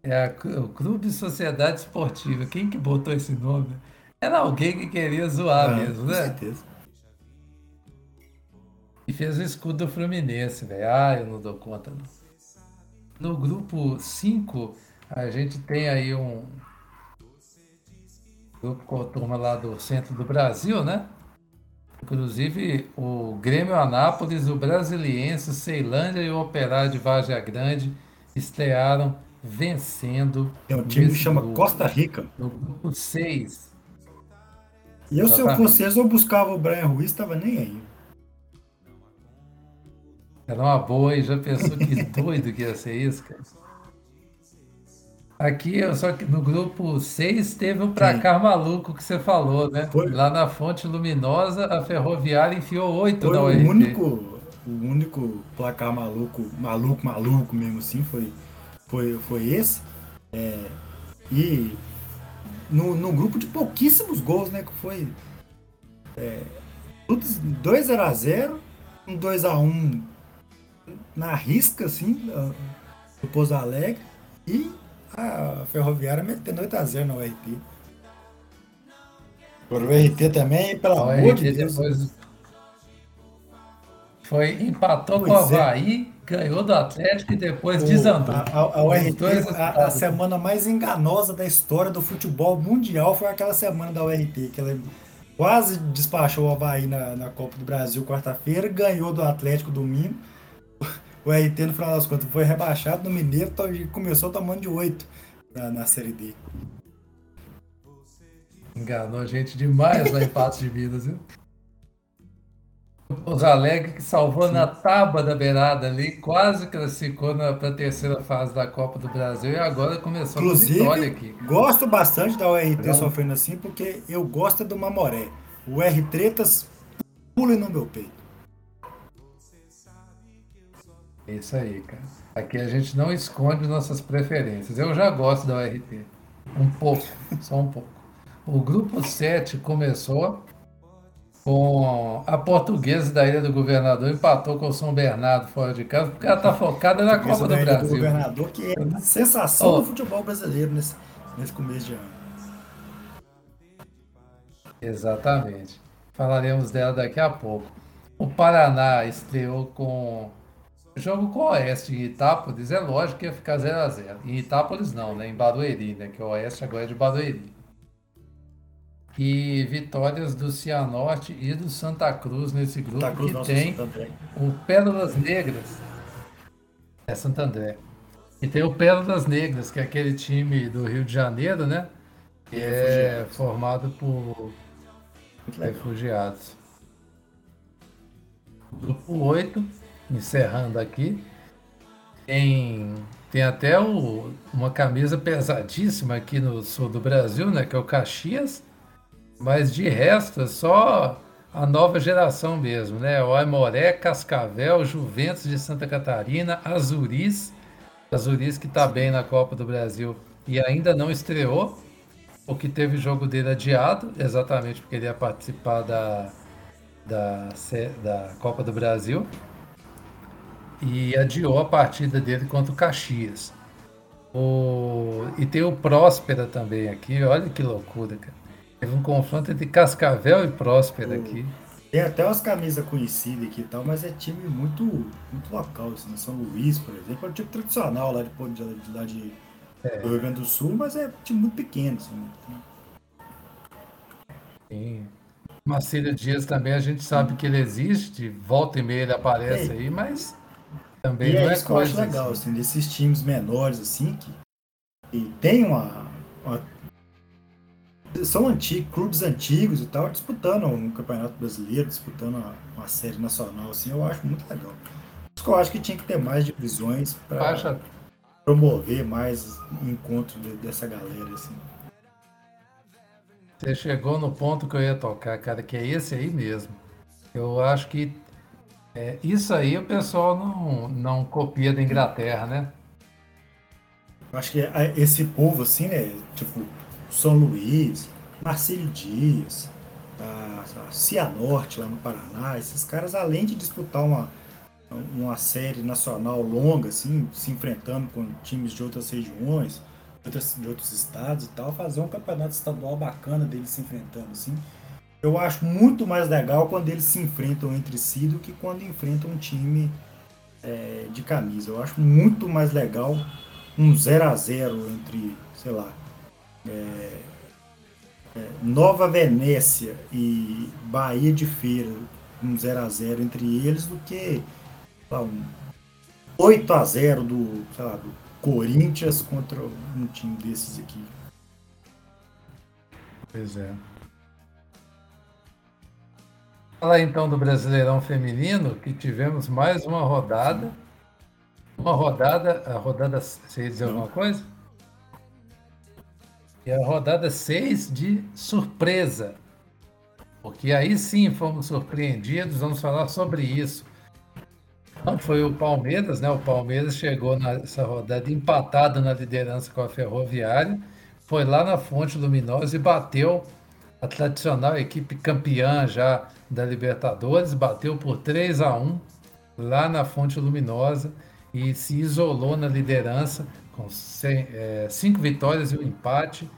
É a, o Clube Sociedade Esportiva. Quem que botou esse nome? Era alguém que queria zoar Ah, mesmo, com né? certeza. E fez o escudo do Fluminense, velho. Ah, eu não dou conta, não. No grupo 5, a gente tem aí um grupo com a turma lá do centro do Brasil, né? Inclusive o Grêmio Anápolis, o Brasiliense, o Ceilândia e o Operário de Vargem Grande estrearam vencendo. Tem um time que chama grupo. Costa Rica. No grupo 6. E eu, se eu Exatamente. fosse eu buscava o Brian Ruiz, tava nem aí. Era uma boa e já pensou que doido que ia ser isso, cara. Aqui, só que no grupo 6 teve um pra cá maluco que você falou, né? Foi. Lá na Fonte Luminosa, a Ferroviária enfiou 8 Foi na o URT. único, o único placar maluco, maluco, maluco mesmo assim, foi, foi, foi esse. É, e no, no grupo de pouquíssimos gols, né? Que foi é, tudo 2x0, um 2x1 na risca, assim, do Pouso Alegre, e a Ferroviária metendo 8x0 na URT. Agora o URT também, pelo A amor de Deus. depois foi, empatou com o Pois é. Havaí, ganhou do Atlético e depois O- desandou. A, a- a URT, a, a semana mais enganosa da história do futebol mundial foi aquela semana da URT, que ela quase despachou o Havaí na, na Copa do Brasil quarta-feira, ganhou do Atlético domingo. O URT, no final das contas, foi rebaixado no Mineiro to- e começou tomando de 8 na, na Série D. Enganou a gente demais lá em Patos de Minas, viu? Os Alegre que salvou Sim. na tábua da beirada ali, quase classificou para a terceira fase da Copa do Brasil e agora começou Inclusive, a vitória aqui. Gosto bastante da URT Não. sofrendo assim, porque eu gosto do Mamoré. O R Tretas pula no meu peito. É isso aí, cara. Aqui a gente não esconde nossas preferências. Eu já gosto da URT. Um pouco, só um pouco. O grupo 7 começou com a portuguesa da Ilha do Governador, empatou com o São Bernardo fora de casa, porque ela está focada na Copa do Brasil. Do governador, que é a sensação oh. do futebol brasileiro nesse, nesse começo de ano. Exatamente. Falaremos dela daqui a pouco. O Paraná estreou com jogo com o Oeste em Itápolis. É lógico que ia ficar 0x0. Em Itápolis não, né? Em Barueri, né? Que o Oeste agora é de Barueri e vitórias do Cianorte e do Santa Cruz nesse grupo Cruz, que tem o Pérolas Negras. É Santo André. E tem o Pérolas Negras, que é aquele time do Rio de Janeiro, né? Que é formado por refugiados. Grupo 8, encerrando aqui, tem, tem até o, uma camisa pesadíssima aqui no sul do Brasil, né? Que é o Caxias mas de resto, é só a nova geração mesmo, né? O Aimoré, Cascavel, Juventus de Santa Catarina, Azuris, Azuris que está bem na Copa do Brasil e ainda não estreou, porque teve o jogo dele adiado, exatamente porque ele ia participar da, da, da Copa do Brasil e adiou a partida dele contra o Caxias. O, e tem o Próspera também aqui, olha que loucura, cara. Teve um confronto entre Cascavel e Próspera aqui. Tem até umas camisas conhecidas aqui e tal, mas é time muito, muito local. Assim, né? São Luís, por exemplo, é um time tradicional lá de, de, lá de, é. do Rio Grande do Sul, mas é um time muito pequeno. Assim, né? Sim. Marcelo Dias também a gente sabe que ele existe, volta e meia ele aparece é. aí, mas também e é, é isso. Que eu acho legal, assim. assim, desses times menores assim, que e tem uma, uma são antigos, clubes antigos e tal, disputando um campeonato brasileiro, disputando uma, uma série nacional, assim, eu acho muito legal. Por que eu acho que tinha que ter mais divisões para promover mais encontro de, dessa galera, assim. Você chegou no ponto que eu ia tocar, cara, que é esse aí mesmo. Eu acho que é, isso aí o pessoal não, não copia da Inglaterra, né? Acho que é, esse povo, assim, né? Tipo, são Luís, Marcelo Dias, a, a Cianorte lá no Paraná, esses caras, além de disputar uma, uma série nacional longa, assim, se enfrentando com times de outras regiões, de outros estados e tal, fazer um campeonato estadual bacana deles se enfrentando, assim. Eu acho muito mais legal quando eles se enfrentam entre si do que quando enfrentam um time é, de camisa. Eu acho muito mais legal um 0 a 0 entre, sei lá, é, é, Nova Venécia e Bahia de Feira, um 0 a 0 entre eles, do que lá, um 8 a 0 do, sei lá, do Corinthians contra um time desses aqui. Pois é. Falar então do Brasileirão Feminino, que tivemos mais uma rodada. Uma rodada, a rodada, você ia dizer alguma coisa? é a rodada 6 de surpresa. Porque aí sim fomos surpreendidos, vamos falar sobre isso. Não foi o Palmeiras, né? O Palmeiras chegou nessa rodada empatado na liderança com a Ferroviária, foi lá na Fonte Luminosa e bateu a tradicional equipe campeã já da Libertadores, bateu por 3 a 1 lá na Fonte Luminosa e se isolou na liderança com é, cinco vitórias e um empate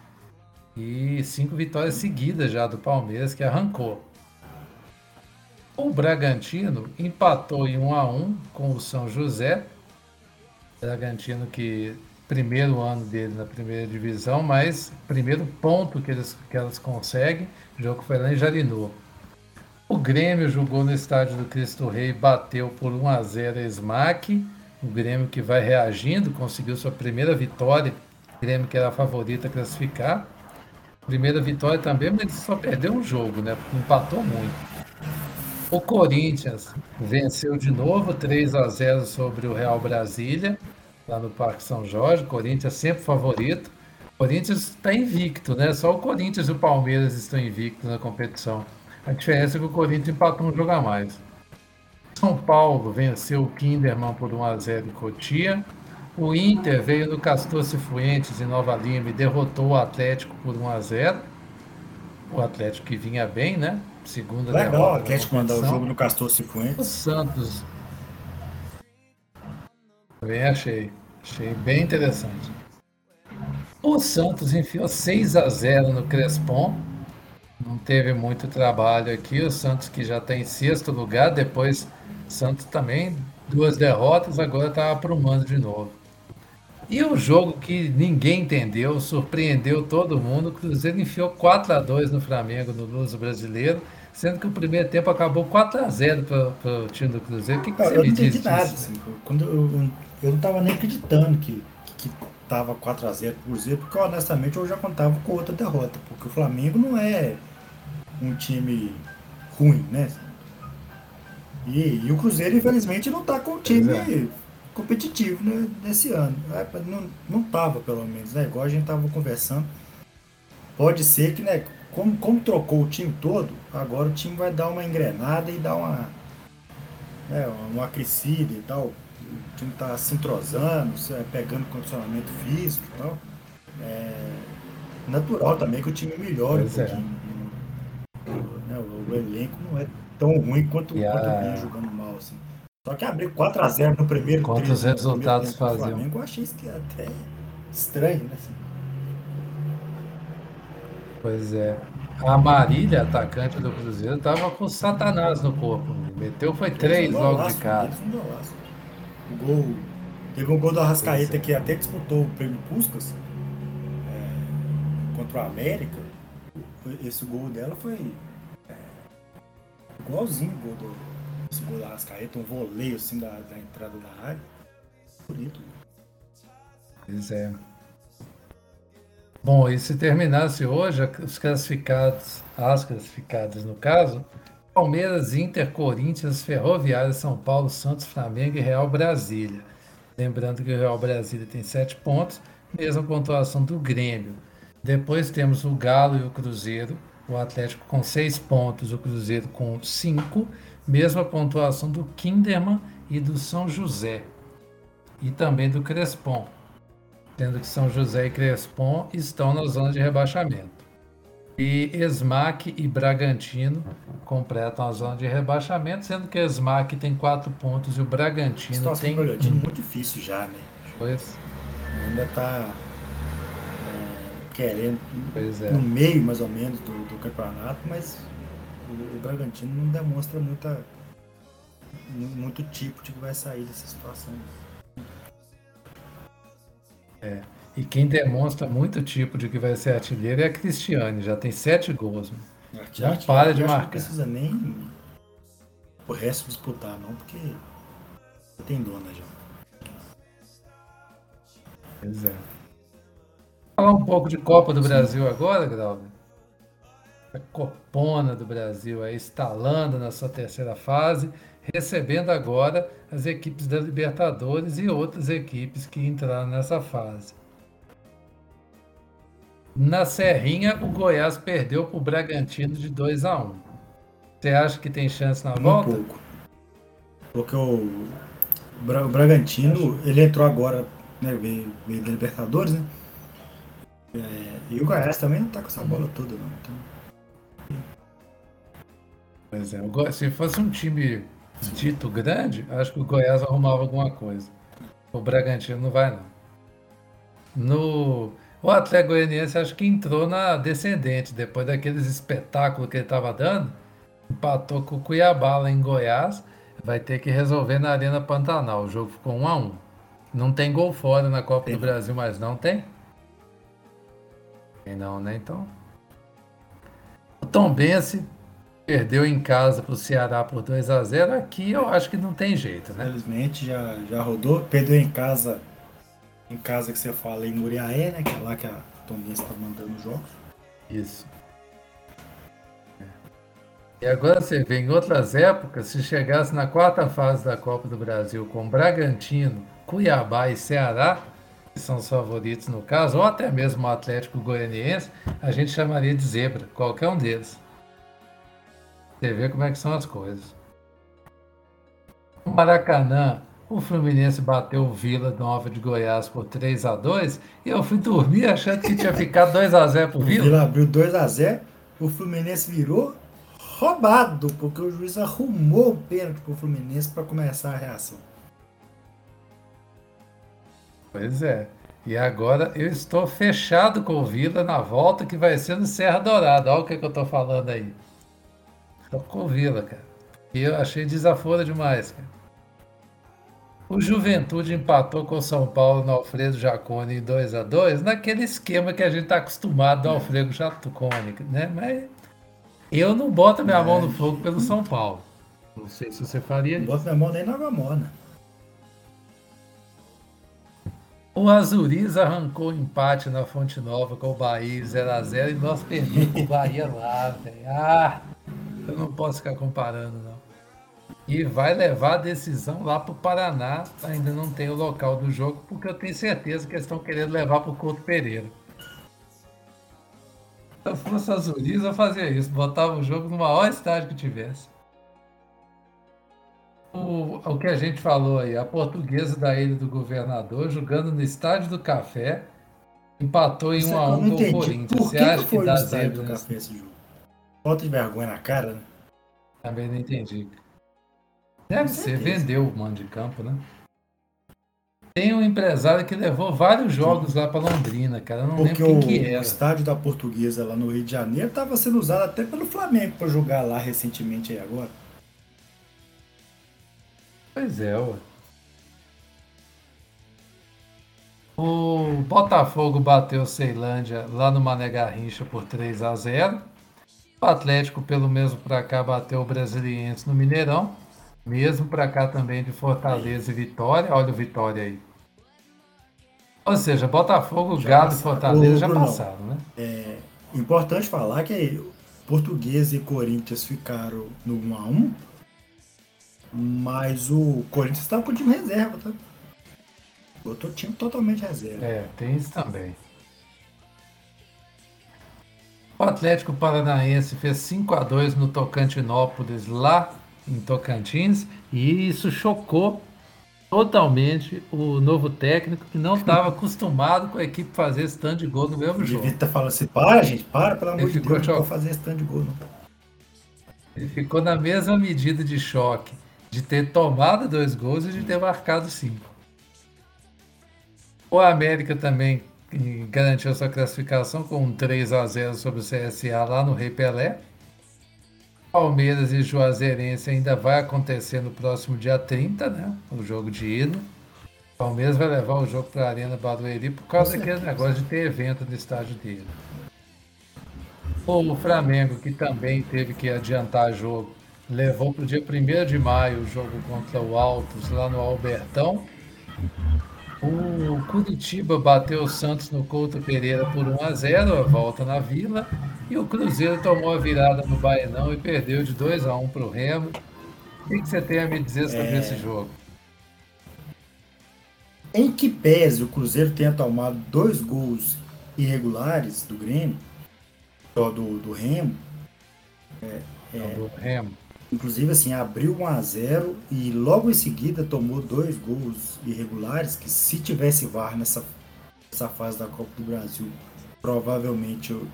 e cinco vitórias seguidas já do Palmeiras, que arrancou. O Bragantino empatou em 1 a 1 com o São José. Bragantino que primeiro ano dele na primeira divisão, mas primeiro ponto que, eles, que elas conseguem, o jogo foi lá em Jarinu. O Grêmio jogou no estádio do Cristo Rei, bateu por 1 a 0 a Smack. O Grêmio que vai reagindo, conseguiu sua primeira vitória. O Grêmio que era a favorita a classificar. Primeira vitória também, mas só perdeu um jogo, né? Empatou muito. O Corinthians venceu de novo 3 a 0 sobre o Real Brasília, lá no Parque São Jorge. Corinthians sempre favorito. O Corinthians está invicto, né? Só o Corinthians e o Palmeiras estão invictos na competição. A diferença é que o Corinthians empatou um jogo a mais. São Paulo venceu o Kinderman por 1 a 0 em Cotia. O Inter veio no Castor Cifuentes em Nova Lima e derrotou o Atlético por 1 a 0. O Atlético que vinha bem, né? Segunda Legal, o Atlético mandar o jogo no Castor Cifuentes. O Santos. Também achei. Achei bem interessante. O Santos enfiou 6 a 0 no Crespon. Não teve muito trabalho aqui. O Santos que já está em sexto lugar. Depois, Santos também, duas derrotas, agora está aprumando de novo. E o jogo que ninguém entendeu, surpreendeu todo mundo, o Cruzeiro enfiou 4 a 2 no Flamengo, no Luso Brasileiro, sendo que o primeiro tempo acabou 4 a 0 para o time do Cruzeiro. O que, que você eu me não entendi nada. Assim, quando eu, eu não estava nem acreditando que, que tava 4 a 0 pro Cruzeiro, porque honestamente eu já contava com outra derrota, porque o Flamengo não é um time ruim, né? E, e o Cruzeiro, infelizmente, não está com um time Pois competitivo né, nesse ano. É, Não, não tava, pelo menos, né? Igual a gente tava conversando. Pode ser que, né? Como, como trocou o time todo, agora o time vai dar uma engrenada e dar uma, né, uma crescida e tal. O time tá se entrosando, se- pegando condicionamento físico e tal. É natural também que o time melhore um Pois é. Né, O, o elenco não é tão ruim quanto, a- quanto vinha jogando mal, assim. Só que abrir 4x0 no primeiro Quantos no primeiro resultados faziam? Flamengo, eu achei isso que até estranho, né? assim. Pois é. A Marília, atacante do Cruzeiro, estava com Satanás no corpo. Meteu foi três logo golaço, de cara. um. O gol. Teve um gol do Arrascaeta é. que até disputou o prêmio Puskas é, contra o América. Esse gol dela foi é, igualzinho o gol do, esse gol do Arrascaeta, um voleio assim da, da entrada da área. Bonito. Pois é. Bom, e se terminasse hoje, os classificados, as classificadas no caso, Palmeiras, Inter, Corinthians, Ferroviária, São Paulo, Santos, Flamengo e Real Brasília. Lembrando que o Real Brasília tem sete pontos, mesma pontuação do Grêmio. Depois temos o Galo e o Cruzeiro, o Atlético com seis pontos, o Cruzeiro com cinco, mesma pontuação do Kinderman e do São José. E também do Crespon sendo que São José e Crespon estão na zona de rebaixamento. E Esmac e Bragantino completam a zona de rebaixamento, sendo que Esmac tem quatro pontos e o Bragantino situação tem Bragantino um. muito difícil já, né? Pois, Ainda tá é, querendo pois é. no meio mais ou menos do, do campeonato, mas o, o Bragantino não demonstra muita mu- muito tipo de que vai sair dessa situação. E quem demonstra muito tipo de que vai ser artilheiro é a Cristiane, já tem sete gols. mano. Já para de marcar. Não precisa nem o resto disputar, não, porque tem dona já. Pois é. Falar um pouco de Copa do Brasil agora, Grauber. A Copona do Brasil aí estalando na sua terceira fase, recebendo agora as equipes da Libertadores e outras equipes que entraram nessa fase. Na Serrinha, o Goiás perdeu para o Bragantino de 2 a 1. Você acha que tem chance na Um volta? pouco. Porque o, Bra- o Bragantino, ele entrou agora, né, veio, veio da Libertadores, né? É, e o Goiás também não tá com essa bola toda, não. Então, Pois é, Go- se fosse um time dito grande, acho que o Goiás arrumava alguma coisa. O Bragantino não vai, não. No, o Atlético Goianiense acho que entrou na descendente, depois daqueles espetáculos que ele estava dando, empatou com o Cuiabá lá em Goiás, vai ter que resolver na Arena Pantanal. O jogo ficou 1 a 1 Não tem gol fora na Copa Tem do. Brasil, mas não tem? Tem não, né? Então. O Tombense perdeu em casa para o Ceará por 2 a 0 Aqui eu acho que não tem jeito, né? Infelizmente já, já rodou, perdeu em casa, em casa que você fala em Muriaé, né? Que é lá que a Tombinha está mandando os jogos. Isso. E agora você vê, em outras épocas, se chegasse na quarta fase da Copa do Brasil com Bragantino, Cuiabá e Ceará, são os favoritos no caso, ou até mesmo o Atlético Goianiense, a gente chamaria de zebra, qualquer um deles. Você vê como é que são as coisas. No Maracanã, o Fluminense bateu o Vila Nova de Goiás por 3 a 2 e eu fui dormir achando que tinha ficado 2 a 0 pro Vila. O Vila abriu 2 a 0 o Fluminense virou roubado, porque o juiz arrumou o pênalti pro Fluminense para começar a reação. Pois é. E agora eu estou fechado com o Vila na volta que vai ser no Serra Dourada. Olha o que, que eu estou falando aí. Estou com o Vila, cara. E eu achei desaforo demais, cara. O Juventude empatou com o São Paulo no Alfredo Jacone em 2 a 2 naquele esquema que a gente está acostumado do Alfredo Jacone, né? Mas eu não boto minha mão no fogo pelo São Paulo. Não sei se você faria isso. Não boto minha mão nem na Gamona. O Azuriz arrancou o empate na Fonte Nova com o Bahia 0x0 e nós perdemos o Bahia lá, velho. Ah, eu não posso ficar comparando, não. E vai levar a decisão lá para o Paraná. Ainda não tem o local do jogo, porque eu tenho certeza que eles estão querendo levar para o Couto Pereira. Se eu fosse Azuriz, eu fazia isso. Botava o jogo no maior estádio que tivesse o, o que a gente falou aí, a portuguesa da Ilha do Governador jogando no Estádio do Café, empatou em 1 a 1 com o Corinthians. Por que Você acha que, que dá zebra do Café esse jogo? Falta de vergonha na cara, né? Também não entendi. Deve ser, vendeu o mando de campo, né? Tem um empresário que levou vários jogos lá para Londrina, cara. Eu não Porque lembro quem o, que era. o estádio da Portuguesa lá no Rio de Janeiro estava sendo usado até pelo Flamengo para jogar lá recentemente aí agora. Pois é, ué. O Botafogo bateu Ceilândia lá no Mané Garrincha por 3 a 0. O Atlético, pelo mesmo para cá, bateu o Brasiliense no Mineirão. Mesmo para cá também de Fortaleza e Vitória. Olha o Vitória aí. Ou seja, Botafogo, já Galo e Fortaleza já passaram, né? É importante falar que Português e Corinthians ficaram no 1 a 1 mas o Corinthians estava com o time reserva, tá? Botou o time totalmente reserva. É, tem isso também. O Atlético Paranaense fez 5 a 2 no Tocantinópolis, lá em Tocantins, e isso chocou totalmente o novo técnico que não estava acostumado com a equipe fazer stand de gol no mesmo jogo. Devia estar falando assim, para gente, para, pelo amor de Deus, não vou fazer stand de gol. Não. Ele ficou na mesma medida de choque de ter tomado dois gols e de ter marcado cinco. O América também garantiu sua classificação com um 3 a 0 sobre o CSA lá no Rei Pelé. Palmeiras e Juazeirense ainda vai acontecer no próximo dia 30, né? O jogo de ida. Palmeiras vai levar o jogo para a Arena Barueri por causa daquele negócio de ter evento no estádio dele. O Flamengo, que também teve que adiantar jogo, levou para o dia 1 de maio o jogo contra o Altos lá no Albertão. O Curitiba bateu o Santos no Couto Pereira por 1 a 0, a volta na Vila. E o Cruzeiro tomou a virada no Baenão e perdeu de 2 a 1 para o Remo. O que você tem a me dizer sobre é... esse jogo? Em que pese o Cruzeiro tenha tomado dois gols irregulares do Grêmio, do, do Remo, é, é, do Remo. Inclusive, assim, abriu 1 a 0 e logo em seguida tomou dois gols irregulares que se tivesse VAR nessa, nessa fase da Copa do Brasil, provavelmente o,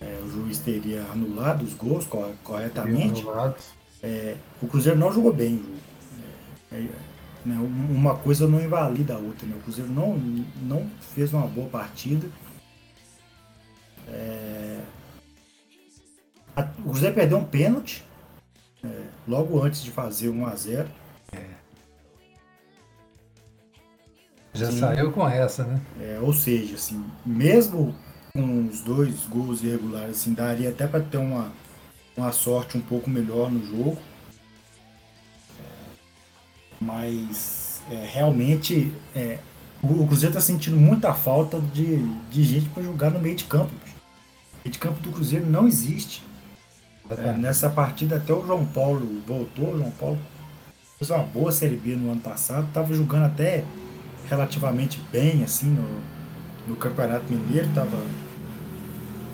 é, o juiz teria anulado os gols corretamente. É, o Cruzeiro não jogou bem o jogo. É, é, né, uma coisa não invalida a outra. Né? O Cruzeiro não, não fez uma boa partida. É, o Cruzeiro perdeu um pênalti é, logo antes de fazer 1 a 0 é. Já saiu com essa, né? É, ou seja, assim, mesmo com os dois gols irregulares, assim, daria até para ter uma, uma sorte um pouco melhor no jogo. Mas é, realmente é, o, o Cruzeiro está sentindo muita falta de, de gente para jogar no meio de campo. O meio de campo do Cruzeiro não existe. É, nessa partida até o João Paulo voltou, o João Paulo fez uma boa Série B no ano passado, estava jogando até relativamente bem assim no, no Campeonato Mineiro, estava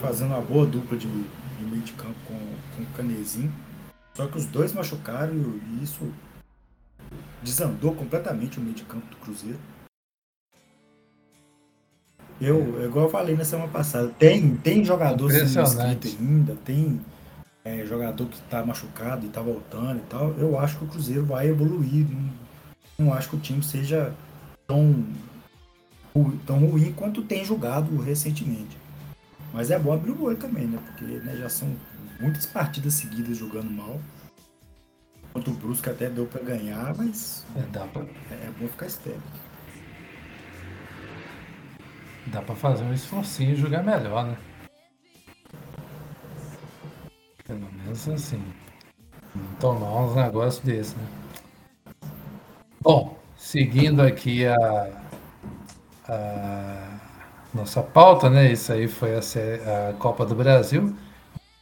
fazendo uma boa dupla de, de meio de campo com, com o Canezinho. Só que os dois machucaram e isso desandou completamente o meio de campo do Cruzeiro. Eu, igual eu falei na semana passada, tem, tem jogador sendo inscrito ainda, tem é, jogador que está machucado e está voltando e tal. Eu acho que o Cruzeiro vai evoluir. Não, não acho que o time seja tão, tão ruim quanto tem jogado recentemente. Mas é bom abrir o olho também, né? Porque né, já são muitas partidas seguidas jogando mal. Quanto o Brusque até deu para ganhar, mas é, dá pra... é, é bom ficar esperto. Dá para fazer um esforcinho e jogar melhor, né? Pelo menos assim. Tomar uns negócios desses, né? Bom, seguindo aqui a, a nossa pauta, né? Isso aí foi a, a Copa do Brasil.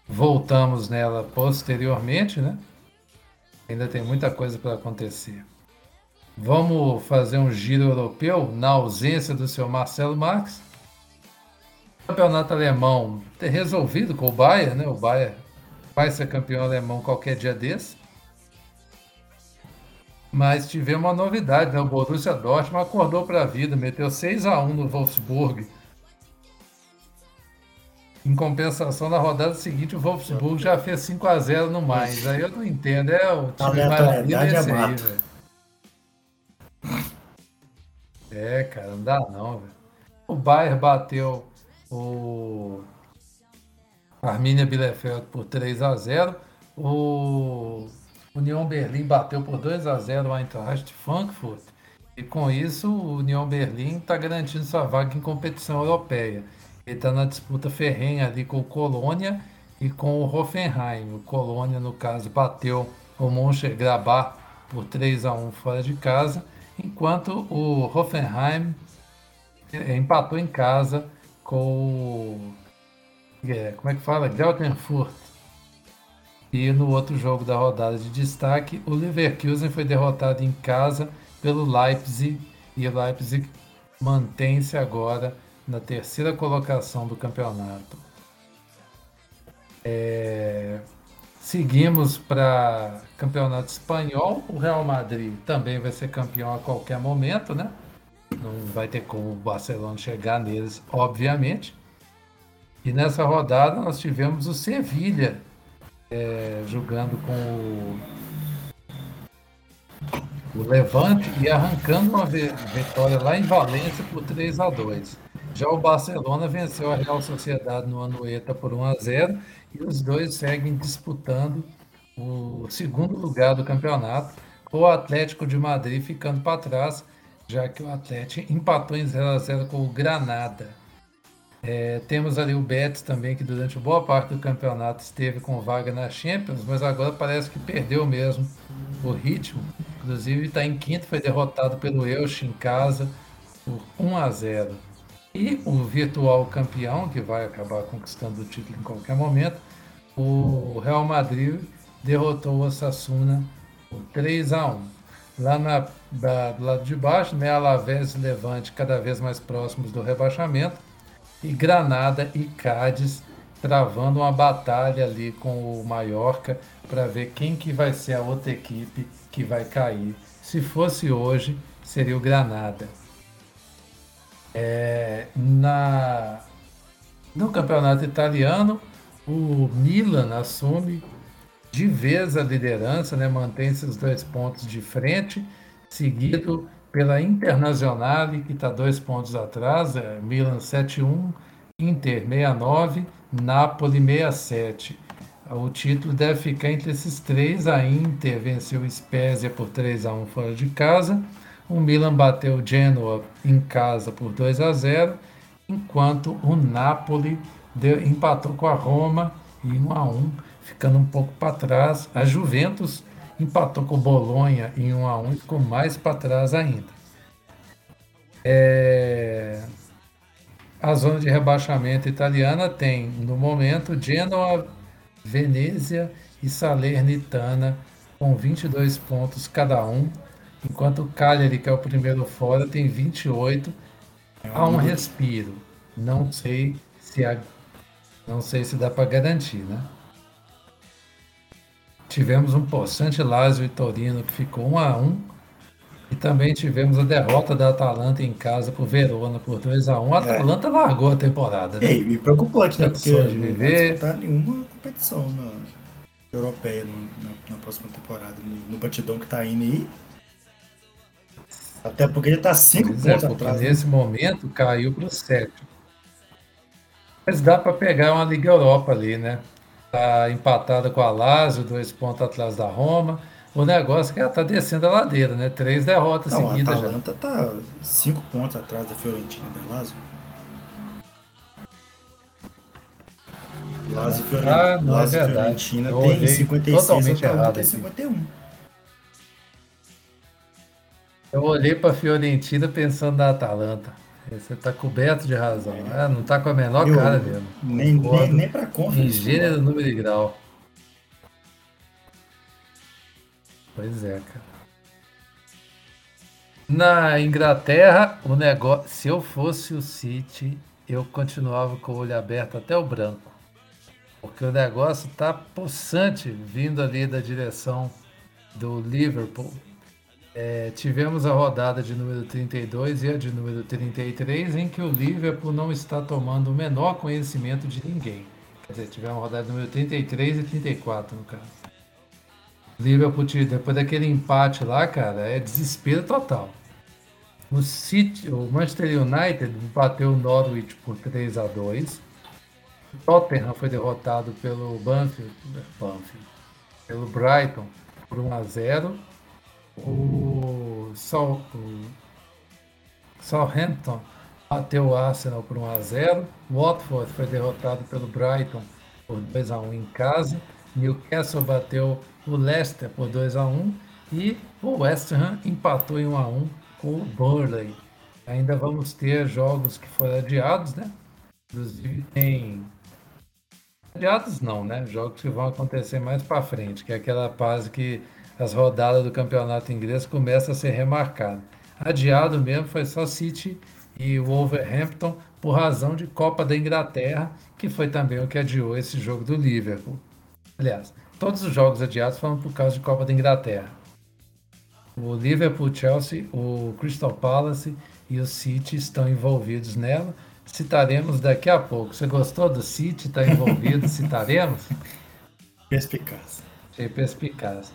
Voltamos nela posteriormente, né? Ainda tem muita coisa para acontecer. Vamos fazer um giro europeu na ausência do seu Marcelo Marques. campeonato alemão ter resolvido com o Bayern, né? O Bayern vai ser campeão alemão qualquer dia desse. Mas tivemos uma novidade, né? O Borussia Dortmund acordou para a vida, meteu 6 a 1 no Wolfsburg. Em compensação, na rodada seguinte, o Wolfsburg já fez 5 a 0 no mais. Aí eu não entendo, é o time maravilha esse aí, velho. É, cara, não dá não, velho. O Bayern bateu o Arminia Bielefeld por 3 a 0 O União Berlim bateu por 2 a 0 o Eintracht Frankfurt. E com isso, o União Berlim está garantindo sua vaga em competição europeia. Ele está na disputa ferrenha ali com o Colônia e com o Hoffenheim. O Colônia, no caso, bateu o Mönchengladbach por 3 a 1 fora de casa, enquanto o Hoffenheim eh, empatou em casa com o é, como é que fala? Geltenfurt. E no outro jogo da rodada de destaque, o Leverkusen foi derrotado em casa pelo Leipzig e o Leipzig mantém-se agora na terceira colocação do campeonato. É... Seguimos para campeonato espanhol. O Real Madrid também vai ser campeão a qualquer momento, né? Não vai ter como o Barcelona chegar neles, obviamente. E nessa rodada nós tivemos o Sevilha é, jogando com o, o Levante e arrancando uma vitória lá em Valência por 3 a 2. Já o Barcelona venceu a Real Sociedade no Anoeta por 1 a 0 e os dois seguem disputando o segundo lugar do campeonato, com o Atlético de Madrid ficando para trás, já que o Atlético empatou em 0 a 0 com o Granada. É, temos ali o Betis também, que durante boa parte do campeonato esteve com vaga na Champions, mas agora parece que perdeu mesmo o ritmo. Inclusive está em quinto, foi derrotado pelo Elche em casa por 1 a 0. E o virtual campeão, que vai acabar conquistando o título em qualquer momento, o Real Madrid derrotou o Osasuna por 3 a 1. Lá na, da, do lado de baixo, né, Alavés e Levante cada vez mais próximos do rebaixamento, e Granada e Cádiz travando uma batalha ali com o Mallorca para ver quem que vai ser a outra equipe que vai cair. Se fosse hoje, seria o Granada. É, na, no campeonato italiano, o Milan assume de vez a liderança, né, mantém esses dois pontos de frente, seguido pela Internacional, que está dois pontos atrás, é Milan 7-1, Inter 69, Napoli 67. O título deve ficar entre esses três. A Inter venceu o Spezia por 3 a 1 fora de casa o Milan bateu o Genoa em casa por 2 a 0, enquanto o Napoli deu, empatou com a Roma em 1 a 1, ficando um pouco para trás. A Juventus empatou com o Bolonha em 1 a 1 e ficou mais para trás ainda. É... A zona de rebaixamento italiana tem, no momento, Genoa Venezia e Salernitana com 22 pontos cada um, enquanto o Cagliari, que é o primeiro fora, tem 28. Há um respiro. Não sei se a, não sei se dá para garantir, né? Tivemos um possante Lazio e Torino que ficou 1 a 1 e também tivemos a derrota da Atalanta em casa por Verona por 2 a 1 A é. Atalanta é. largou a temporada. Né? É, me preocupante, né? Porque de viver. não tá nenhuma competição na, europeia no, na, na, próxima temporada, no, no batidão que tá indo aí. Até porque ele tá 5 pontos é, atrás. Nesse né? momento caiu para o sétimo. Mas dá para pegar uma Liga Europa ali, né? Tá empatada com a Lazio, dois pontos atrás da Roma. O negócio é que ela tá descendo a ladeira, né? Três derrotas Não, seguidas já. A Atalanta já. tá cinco pontos atrás da Fiorentina da Lazio. Lazio, Fiorentina, ah, não Lazio é verdade. Fiorentina Eu tem 56, totalmente errado tem 51. Eu olhei para Fiorentina pensando na Atalanta. Você está coberto de razão. É. Ah, não está com a menor Eu, cara mesmo. Nem, nem, nem para conferência. Em gênero, número e grau. Pois é, cara. Na Inglaterra, o negócio. Se eu fosse o City, eu continuava com o olho aberto até o branco. Porque o negócio tá possante vindo ali da direção do Liverpool. É, tivemos a rodada de número 32 e a de número 33, em que o Liverpool não está tomando o menor conhecimento de ninguém. Quer dizer, tivemos a rodada número 33 e 34, no caso. Liverpool, depois daquele empate lá, cara, é desespero total. O City, o Manchester United bateu o Norwich por 3 a 2 o Tottenham foi derrotado pelo Banfield, Banfield, pelo Brighton por 1 a 0 o, Southampton bateu o Arsenal por 1 a 0 o Watford foi derrotado pelo Brighton por 2 a 1 em casa. Newcastle bateu o Leicester por 2 a 1 e o West Ham empatou em 1 a 1 com o Burnley. Ainda vamos ter jogos que foram adiados, né? Inclusive tem adiados não, né? Jogos que vão acontecer mais para frente, que é aquela fase que as rodadas do campeonato inglês começam a ser remarcadas. Adiado mesmo foi só City e Wolverhampton por razão de Copa da Inglaterra, que foi também o que adiou esse jogo do Liverpool. Aliás, todos os jogos adiados foram por causa de Copa da Inglaterra. O Liverpool, Chelsea, o Crystal Palace e o City estão envolvidos nela. Citaremos daqui a pouco. Você gostou do City? Está envolvido? Citaremos? Perspicaz. Achei perspicaz.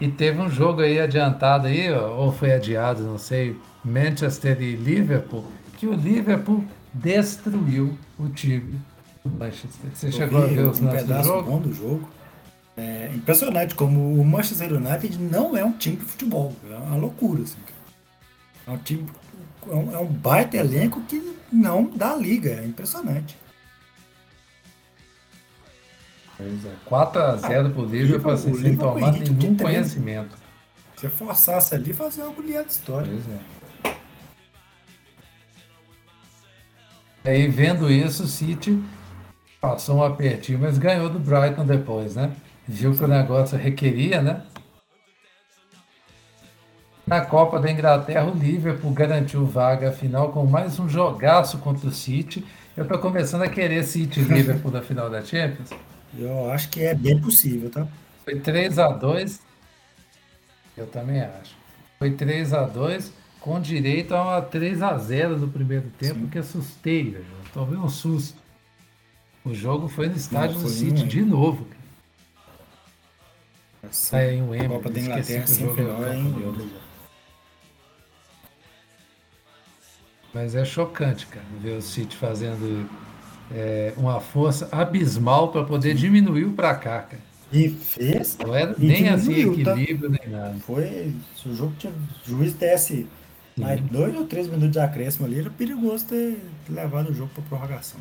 E teve um jogo aí adiantado aí, ou foi adiado, não sei, Manchester e Liverpool, que o Liverpool destruiu o time do Manchester. Você Eu chegou a ver os um pedaço jogo? bom do jogo. É impressionante como o Manchester United não é um time de futebol. É uma loucura. Assim. É um time. É um, é um baita elenco que não dá liga. É impressionante. Pois é. 4x0 pro Liverpool, assim, sem tomar nenhum conhecimento. Se forçasse ali, fazer algo de história. Pois é. Aí, vendo isso, o City passou um apertinho, mas ganhou do Brighton depois, né? Viu que o negócio requeria, né? Na Copa da Inglaterra, o Liverpool garantiu vaga final com mais um jogaço contra o City. Eu tô começando a querer City e Liverpool na final da Champions. Eu acho que é bem possível, tá? Foi 3 a 2 Eu também acho. Foi 3 a 2 com direito a uma 3 a 0 no primeiro tempo, Sim. que assustei, velho. Tomei um susto. O jogo foi no estádio do City de novo. Essa é em Wembley. Copa da Inglaterra sem final é em Mas é chocante, cara, ver o City fazendo é, uma força abismal para poder diminuir o placar, cara. E fez. Não era nem assim equilíbrio, tá? nem nada. Foi. Se o jogo tinha. O juiz desse mais dois ou três minutos de acréscimo ali, era perigoso ter levado o jogo para prorrogação.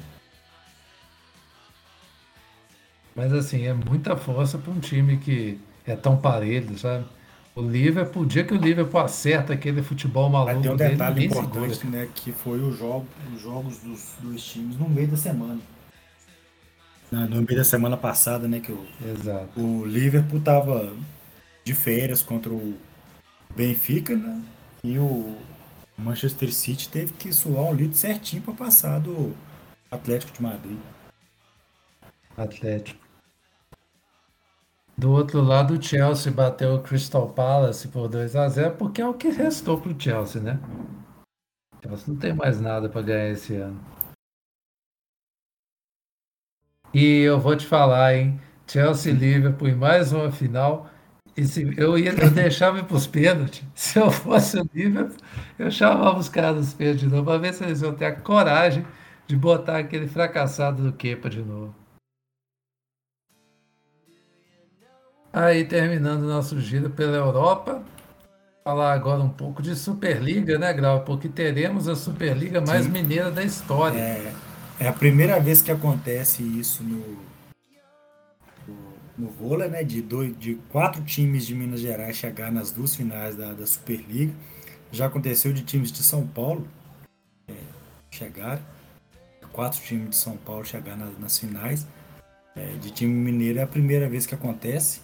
Mas assim, é muita força para um time que é tão parelho, sabe? O Liverpool, o dia que o Liverpool acerta aquele futebol maluco Mas tem um detalhe dele, importante, né, que foi o jogo, os jogos dos dois times no meio da semana. no meio da semana passada, né? Que o, Exato. o Liverpool tava de férias contra o Benfica, né? E o Manchester City teve que suar um litro certinho para passar do Atlético de Madrid. Atlético. Do outro lado, o Chelsea bateu o Crystal Palace por 2 a 0 porque é o que restou pro Chelsea, né? O Chelsea não tem mais nada para ganhar esse ano. E eu vou te falar, hein? Chelsea Liverpool em mais uma final. E se eu, ia, eu deixava para os pênaltis. Se eu fosse o Liverpool, eu chamava os caras dos pênaltis de novo para ver se eles iam ter a coragem de botar aquele fracassado do Kepa de novo. Aí terminando nosso giro pela Europa, falar agora um pouco de Superliga, né, Grau? Porque teremos a Superliga mais Sim. mineira da história. É, é a primeira vez que acontece isso no, no, no vôlei, né? De, dois, de quatro times de Minas Gerais chegar nas duas finais da, da Superliga. Já aconteceu de times de São Paulo é, chegar, quatro times de São Paulo chegar nas, nas finais. É, de time mineiro é a primeira vez que acontece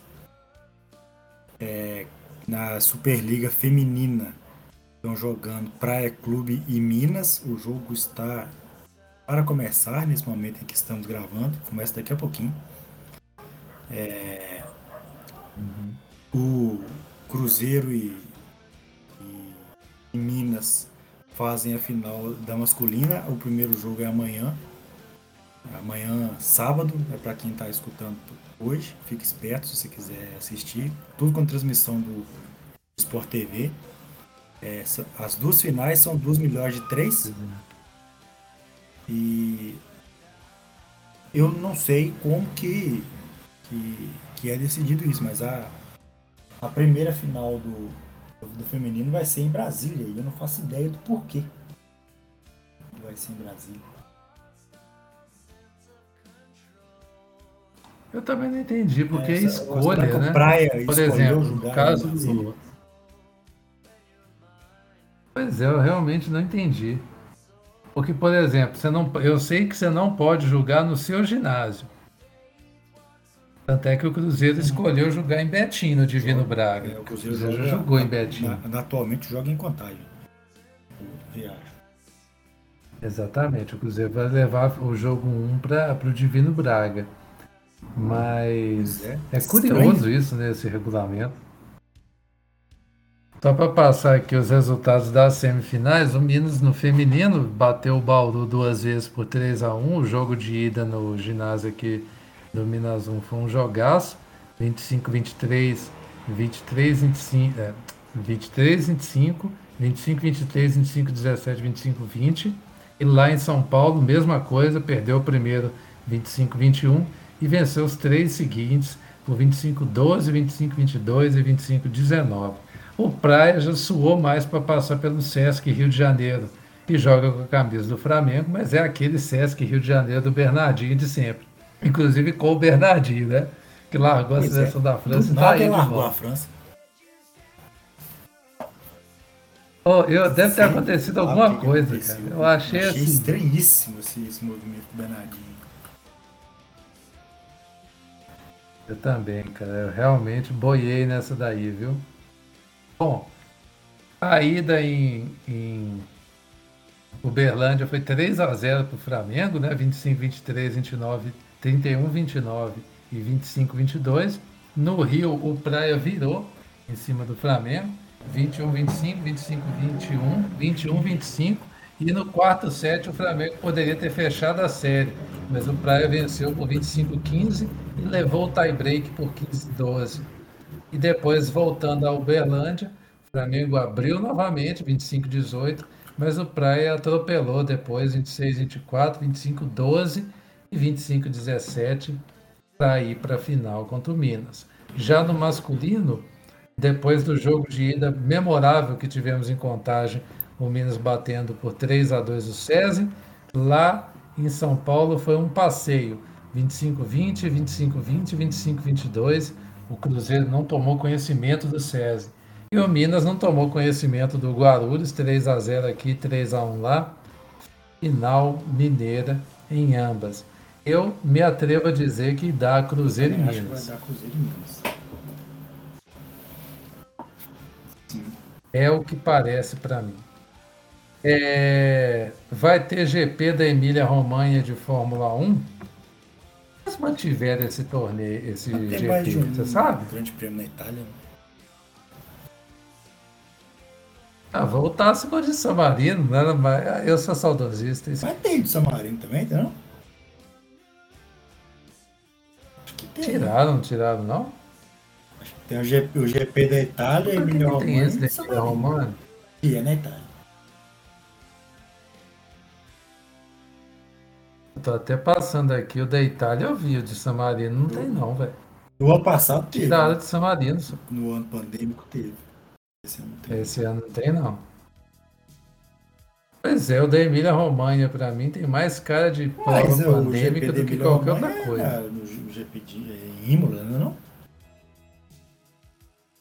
é, na Superliga Feminina. Estão jogando Praia Clube e Minas. O jogo está para começar nesse momento em que estamos gravando. Começa daqui a pouquinho. É, uhum. O Cruzeiro e, e, e Minas fazem a final da masculina. O primeiro jogo é amanhã. Amanhã, sábado, é para quem está escutando hoje. Fique esperto se você quiser assistir. Tudo com transmissão do Sport TV. É, as duas finais são duas melhores de três. E eu não sei como que, que, que, é decidido isso, mas a, a primeira final do, do feminino vai ser em Brasília. E eu não faço ideia do porquê vai ser em Brasília. Eu também não entendi, porque é, escolha, né? Praia Por exemplo, no caso do. Pois é, eu realmente não entendi. Porque, por exemplo, você não, eu sei que você não pode jogar no seu ginásio. Tanto é que o Cruzeiro uhum. escolheu jogar em Betim, no Divino joga, Braga. É, o Cruzeiro, o Cruzeiro jogou na, em Betim. Na, atualmente joga em Contagem. Viagem. Exatamente, o Cruzeiro vai levar o jogo 1 para o Divino Braga. Mas é, é curioso isso, né, esse regulamento. Só para passar aqui os resultados das semifinais, o Minas no feminino bateu o Bauru duas vezes por 3 a 1 O jogo de ida no ginásio aqui do Minas 1 foi um jogaço. 25, 23, 23, 25, é, 23, 25, 25, 23, 25, 17, 25, 20. E lá em São Paulo, mesma coisa, perdeu o primeiro 25, 21 e venceu os três seguintes por 25-12, 25-22 e 25-19. O Praia já suou mais para passar pelo Sesc Rio de Janeiro, que joga com a camisa do Flamengo, mas é aquele Sesc Rio de Janeiro do Bernardinho de sempre. Inclusive com o Bernardinho, né? Que largou pois a seleção é. da França. Não, tá largou a França. Oh, eu, deve ter acontecido alguma coisa, cara. Eu achei, achei assim. estranhíssimo esse, esse movimento do Bernardinho. Eu também, cara. Eu realmente boiei nessa daí, viu? Bom, a ida em, em Uberlândia foi 3 a 0 para o Flamengo, né? 25, 23, 29, 31, 29 e 25, 22. No Rio, o Praia virou em cima do Flamengo. 21, 25, 25, 21, 21, 25 e no quarto set o Flamengo poderia ter fechado a série, mas o Praia venceu por 25-15 e levou o tie-break por 15-12. E depois, voltando a Uberlândia, o Flamengo abriu novamente, 25-18, mas o Praia atropelou depois, 26-24, 25-12 e 25-17 para ir para a final contra o Minas. Já no masculino, depois do jogo de ida memorável que tivemos em contagem o Minas batendo por 3 a 2 o SESI. Lá em São Paulo foi um passeio, 25-20, 25-20, 25-22. O Cruzeiro não tomou conhecimento do SESI. E o Minas não tomou conhecimento do Guarulhos, 3 a 0 aqui, 3 a 1 lá. Final mineira em ambas. Eu me atrevo a dizer que dá Cruzeiro e Acho que Minas. vai dar Cruzeiro e Minas. É o que parece para mim. É, vai ter GP da Emília Romanha de Fórmula 1? Mas mantiveram esse torneio, esse Tem de GP, um você sabe? grande prêmio na Itália. Ah, voltasse com o de San Marino, né? Eu sou saudosista. Mas tem do San Marino também, não? Acho que tem. né? Tiraram, não tiraram, não? Tem o GP, o GP da Itália, que Emília que tem esse e da Emília. Romagna? E é na Itália. Tô até passando aqui, o da Itália eu vi, o de San Marino não tem não, velho. No ano passado teve. Tiraram né? de San Marino, só. No ano pandêmico teve. Esse ano não teve. esse ano não tem não. Pois é, o da Emília Romanha pra mim tem mais cara de prova Mas é, pandêmica do que qualquer outra é coisa. na- no GP de é Imola, não é não?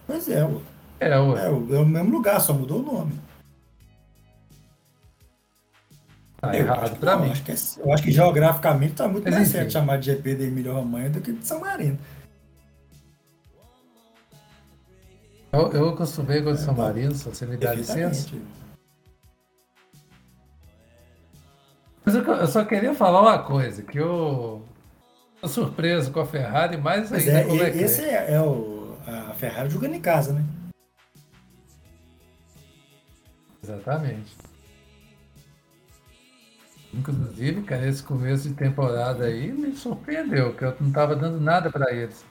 Pois é, ué. É, ué, é, o- é o mesmo lugar, só mudou o nome. Tá eu errado que não, mim. Acho que é- eu acho que geograficamente tá muito Mas mais enfim. certo chamar de GP da Emília Romanha do que de São Marino. Eu, eu acostumei com o de San tá. Marino, se você me dá licença. Mas eu, eu só queria falar uma coisa, que eu tô surpreso com a Ferrari, mais Mas ainda é, com o e- Leclerc. esse é, é o, a Ferrari jogando em casa, né? Exatamente. Inclusive, cara, esse começo de temporada aí me surpreendeu, que eu não estava dando nada para eles.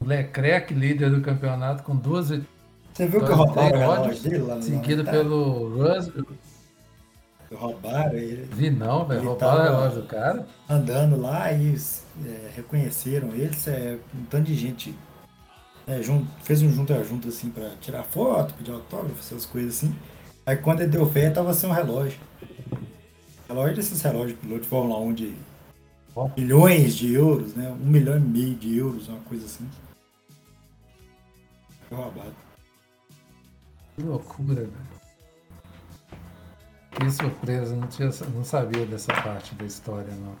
O Leclerc, líder do campeonato, com duas Você viu que roubaram relógio dele seguido pelo Russell. Roubaram ele Vi não, velho. Roubaram o relógio do cara. andando lá e é, reconheceram ele, é, um tanto de gente é, jun- fez um junto a junto assim pra tirar foto, pedir autógrafo, essas coisas assim. Aí quando ele deu fé, tava sem um relógio. Relógio desses relógios piloto de Fórmula 1 de milhões de euros, né? Um milhão e meio de euros, uma coisa assim. Foi roubado. Que loucura, velho. Que surpresa, não, tinha, não sabia dessa parte da história, não.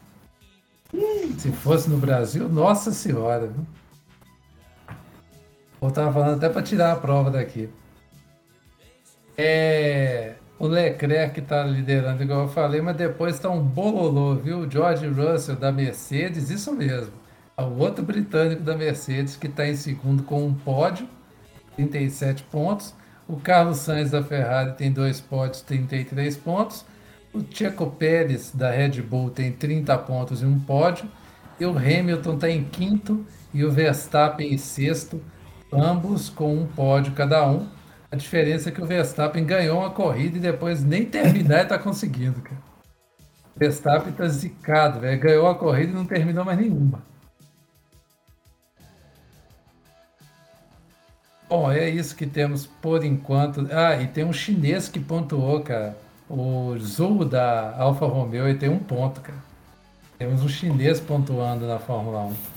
Se fosse no Brasil, nossa senhora, viu? Eu tava falando até para tirar a prova daqui. É, o Leclerc está liderando, igual eu falei, mas depois está um bololô, viu? George Russell da Mercedes, isso mesmo. É O outro britânico da Mercedes que está em segundo com um pódio, 37 pontos. O Carlos Sainz da Ferrari tem dois pódios, 33 pontos. O Checo Pérez da Red Bull tem 30 pontos e um pódio. E o Hamilton está em quinto e o Verstappen em sexto, ambos com um pódio cada um. A diferença é que o Verstappen ganhou uma corrida e depois nem terminar ele tá conseguindo, cara. O Verstappen tá zicado, velho. Ganhou a corrida e não terminou mais nenhuma. Bom, é isso que temos por enquanto. Ah, e tem um chinês que pontuou, cara. O Zhou da Alfa Romeo e tem um ponto, cara. Temos um chinês pontuando na Fórmula 1.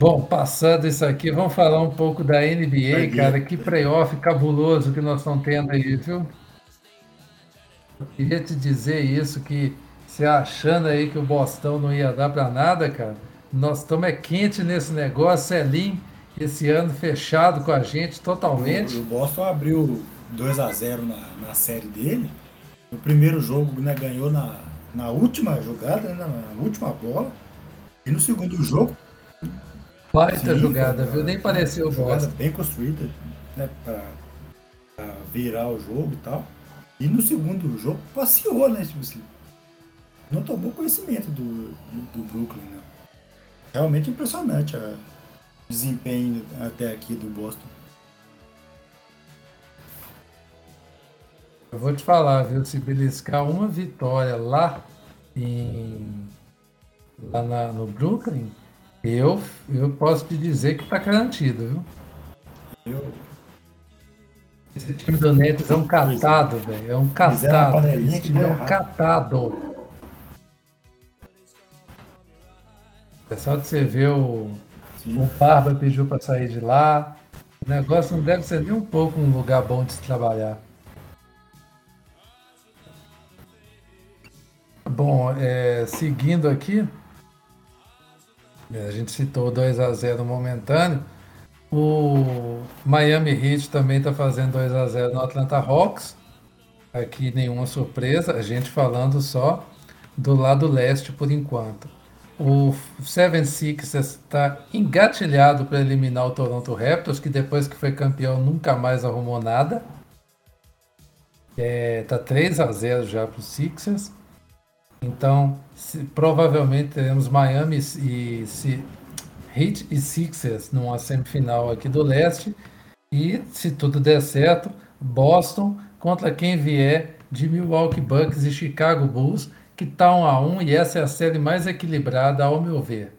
Bom, passando isso aqui, vamos falar um pouco da NBA, cara. Que playoff cabuloso que nós estamos tendo aí, viu? Eu queria te dizer isso, que você achando aí que o Bostão não ia dar para nada, cara. Nós estamos é quente nesse negócio, Celim, esse ano fechado com a gente totalmente. O, o Boston abriu 2 a 0 na, na série dele. No primeiro jogo né, ganhou na, na última jogada, né, na última bola. E no segundo jogo. Baita sim, jogada, viu? Nem pareceu Jogada Boston. bem construída né, para virar o jogo e tal. E no segundo jogo passeou, né? Tipo assim, não tomou conhecimento do, do, do Brooklyn, né? Realmente impressionante o desempenho até aqui do Boston. Eu vou te falar, viu? Se beliscar uma vitória lá em lá na- no Brooklyn, eu, eu posso te dizer que tá garantido, viu? Eu, Esse time do Nets é um catado, velho. É um catado. Esse time é um catado. É só de você ver o, sim. o Barba pediu para sair de lá. O negócio não deve ser nem um pouco um lugar bom de se trabalhar. Bom, é, seguindo aqui, a gente citou 2 a 0 momentâneo. O Miami Heat também está fazendo 2 a 0 no Atlanta Hawks. Aqui nenhuma surpresa, a gente falando só do lado leste por enquanto. O 76 está engatilhado para eliminar o Toronto Raptors, que depois que foi campeão nunca mais arrumou nada. É, tá 3 a 0 já para os Sixers. Então, se, provavelmente teremos Miami e se, Heat e Sixers numa semifinal aqui do leste. E se tudo der certo, Boston contra quem vier de Milwaukee Bucks e Chicago Bulls, que tá 1 a 1 e essa é a série mais equilibrada ao meu ver.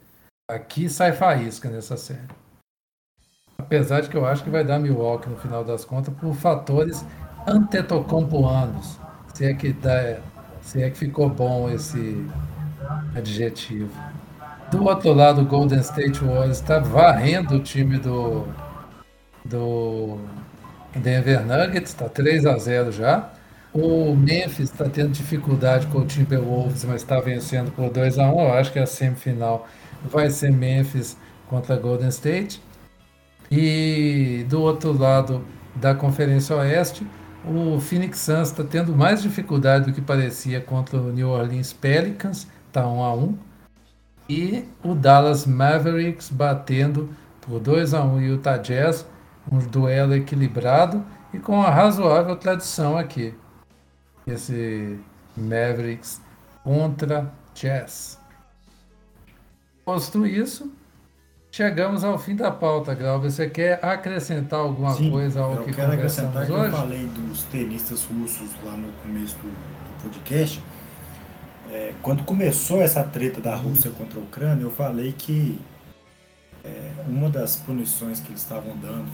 Aqui sai faísca nessa série. Apesar de que eu acho que vai dar Milwaukee no final das contas por fatores antetocompoanos. Se é que dá, se é que ficou bom esse adjetivo. Do outro lado, o Golden State Warriors está varrendo o time do, do Denver Nuggets, está 3 a 0 já. O Memphis está tendo dificuldade com o Timberwolves, mas está vencendo por 2 a 1 Eu acho que a semifinal vai ser Memphis contra Golden State. E do outro lado da Conferência Oeste, o Phoenix Suns está tendo mais dificuldade do que parecia contra o New Orleans Pelicans, está 1 a 1 E o Dallas Mavericks batendo por 2 a 1 Utah Jazz, um duelo equilibrado e com uma razoável tradição aqui. Esse Mavericks contra Jazz. Posto isso, Chegamos ao fim da pauta, Grau. Você quer acrescentar alguma Sim, coisa ao que quero acrescentar que hoje? Eu falei dos tenistas russos lá no começo do, do podcast. É, quando começou essa treta da Rússia contra a Ucrânia, eu falei que é, uma das punições que eles estavam dando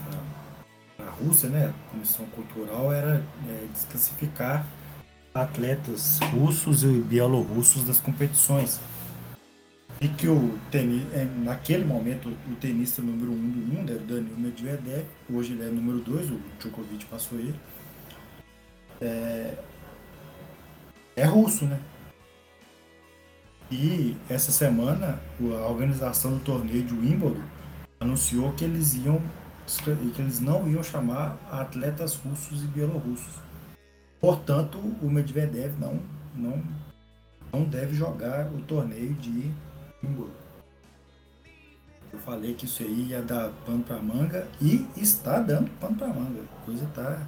para a Rússia, né, punição cultural, era é, desclassificar atletas russos e bielorrussos das competições e que o tenis, é, naquele momento o tenista número um do mundo era o Daniel Medvedev, hoje ele é número dois, o Djokovic passou ele. É, é russo, né? E essa semana a organização do torneio de Wimbledon anunciou que eles iam que eles não iam chamar atletas russos e bielorrussos. Portanto, o Medvedev não não não deve jogar o torneio de eu falei que isso aí ia dar pano pra manga e está dando pano pra manga. A coisa tá.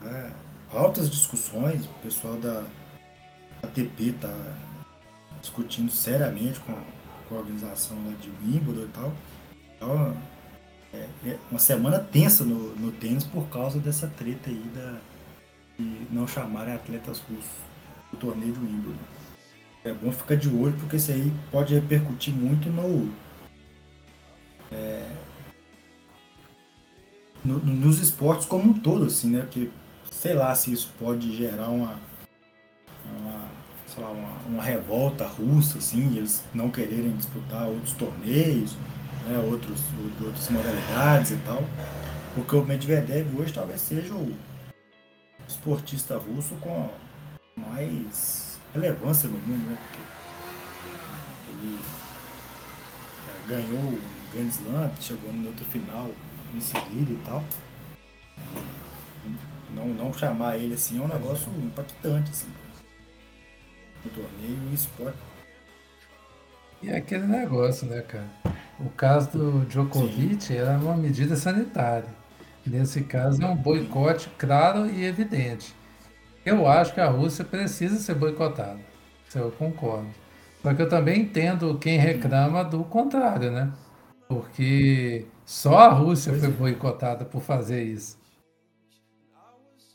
tá altas discussões, o pessoal da ATP tá discutindo seriamente com, com a organização lá de Wimbledon e tal. Então, é, é uma semana tensa no, no tênis por causa dessa treta aí da, de não chamarem atletas russos do torneio de Wimbledon. É bom ficar de olho porque isso aí pode repercutir muito no, é, no, nos esportes como um todo, assim, né? Porque sei lá se isso pode gerar uma, uma, lá, uma, uma revolta russa, assim, eles não quererem disputar outros torneios, né? Outros, outras modalidades e tal. Porque o Medvedev hoje talvez seja o esportista russo com mais relevância no mundo, né? Porque ele é, ganhou o Grand Slam, chegou no outro final em seguida e tal. Não, não chamar ele assim é um negócio impactante, assim. No torneio e esporte. E é aquele negócio, né, cara? O caso do Djokovic Sim. era uma medida sanitária. Nesse caso é um boicote claro e evidente. Eu acho que a Rússia precisa ser boicotada. Isso eu concordo. Só que eu também entendo quem reclama do contrário, né? Porque só a Rússia foi é. boicotada por fazer isso.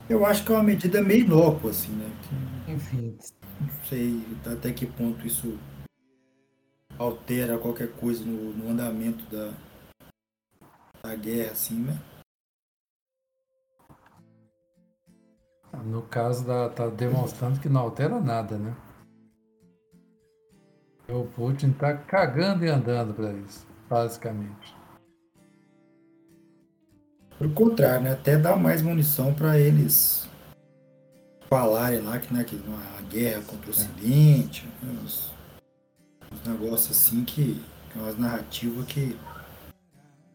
Eu acho que é uma medida meio inócua, assim, né? Que, Enfim. Não sei até que ponto isso altera qualquer coisa no, no andamento da, da guerra, assim, né? No caso, da, tá demonstrando que não altera nada, né? O Putin tá cagando e andando para isso, basicamente. Pelo contrário, né? Até dá mais munição para eles falarem lá que, né, que uma guerra contra o Ocidente, né, uns, uns negócios assim que. umas narrativas que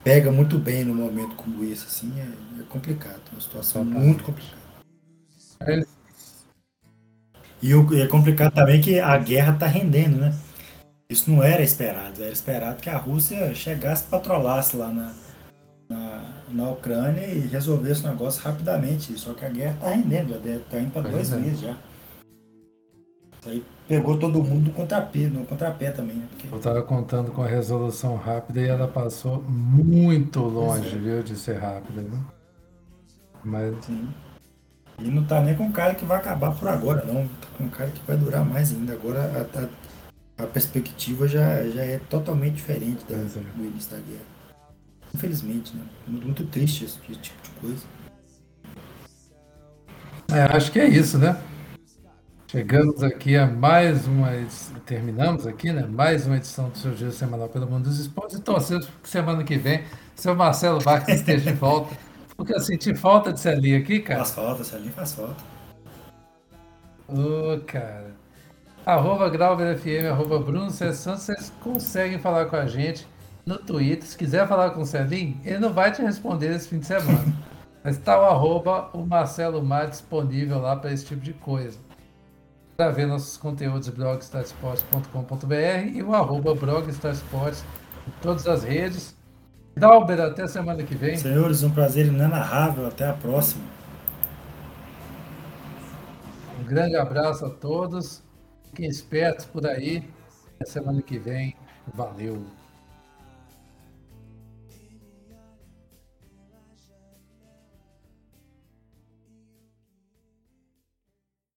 pega muito bem no momento como esse, assim, é, é complicado, é uma situação muito complicada. É. E, o, e é complicado também que a guerra está rendendo, né? Isso não era esperado, era esperado que a Rússia chegasse, patrolasse lá na, na, na Ucrânia e resolvesse o negócio rapidamente. Só que a guerra está rendendo, já está indo para dois é. meses já. Isso aí pegou todo mundo no contrapé, no contrapé também. Né? Porque... Eu estava contando com a resolução rápida e ela passou muito longe, é. viu, de ser rápida. Viu? Mas... Sim. E não está nem com cara que vai acabar por agora, não. Tá com cara que vai durar mais ainda. Agora a, a, a perspectiva já, já é totalmente diferente da, do início da guerra. Infelizmente, né? Muito triste esse tipo de coisa. É, acho que é isso, né? Chegamos aqui a mais uma. Terminamos aqui, né? Mais uma edição do seu Giro Semanal pelo Mundo dos Esportes. E torcemos que semana que vem seu Marcelo Vargas esteja de volta. Porque eu senti falta de Celinho aqui, cara. Faz falta, Celinho faz falta. Ô, oh, cara. Arroba Grauber FM, arroba Bruno. Santos, vocês conseguem falar com a gente no Twitter. Se quiser falar com o Celinho, ele não vai te responder esse fim de semana. Mas está o arroba o Marcelo Mar disponível lá para esse tipo de coisa para ver nossos conteúdos blogstarsports.com.br e o arroba blogstarsports em todas as redes. Dalber, até semana que vem. Senhores, um prazer inenarrável. Até a próxima. Um grande abraço a todos. Fiquem espertos por aí. Até semana que vem. Valeu.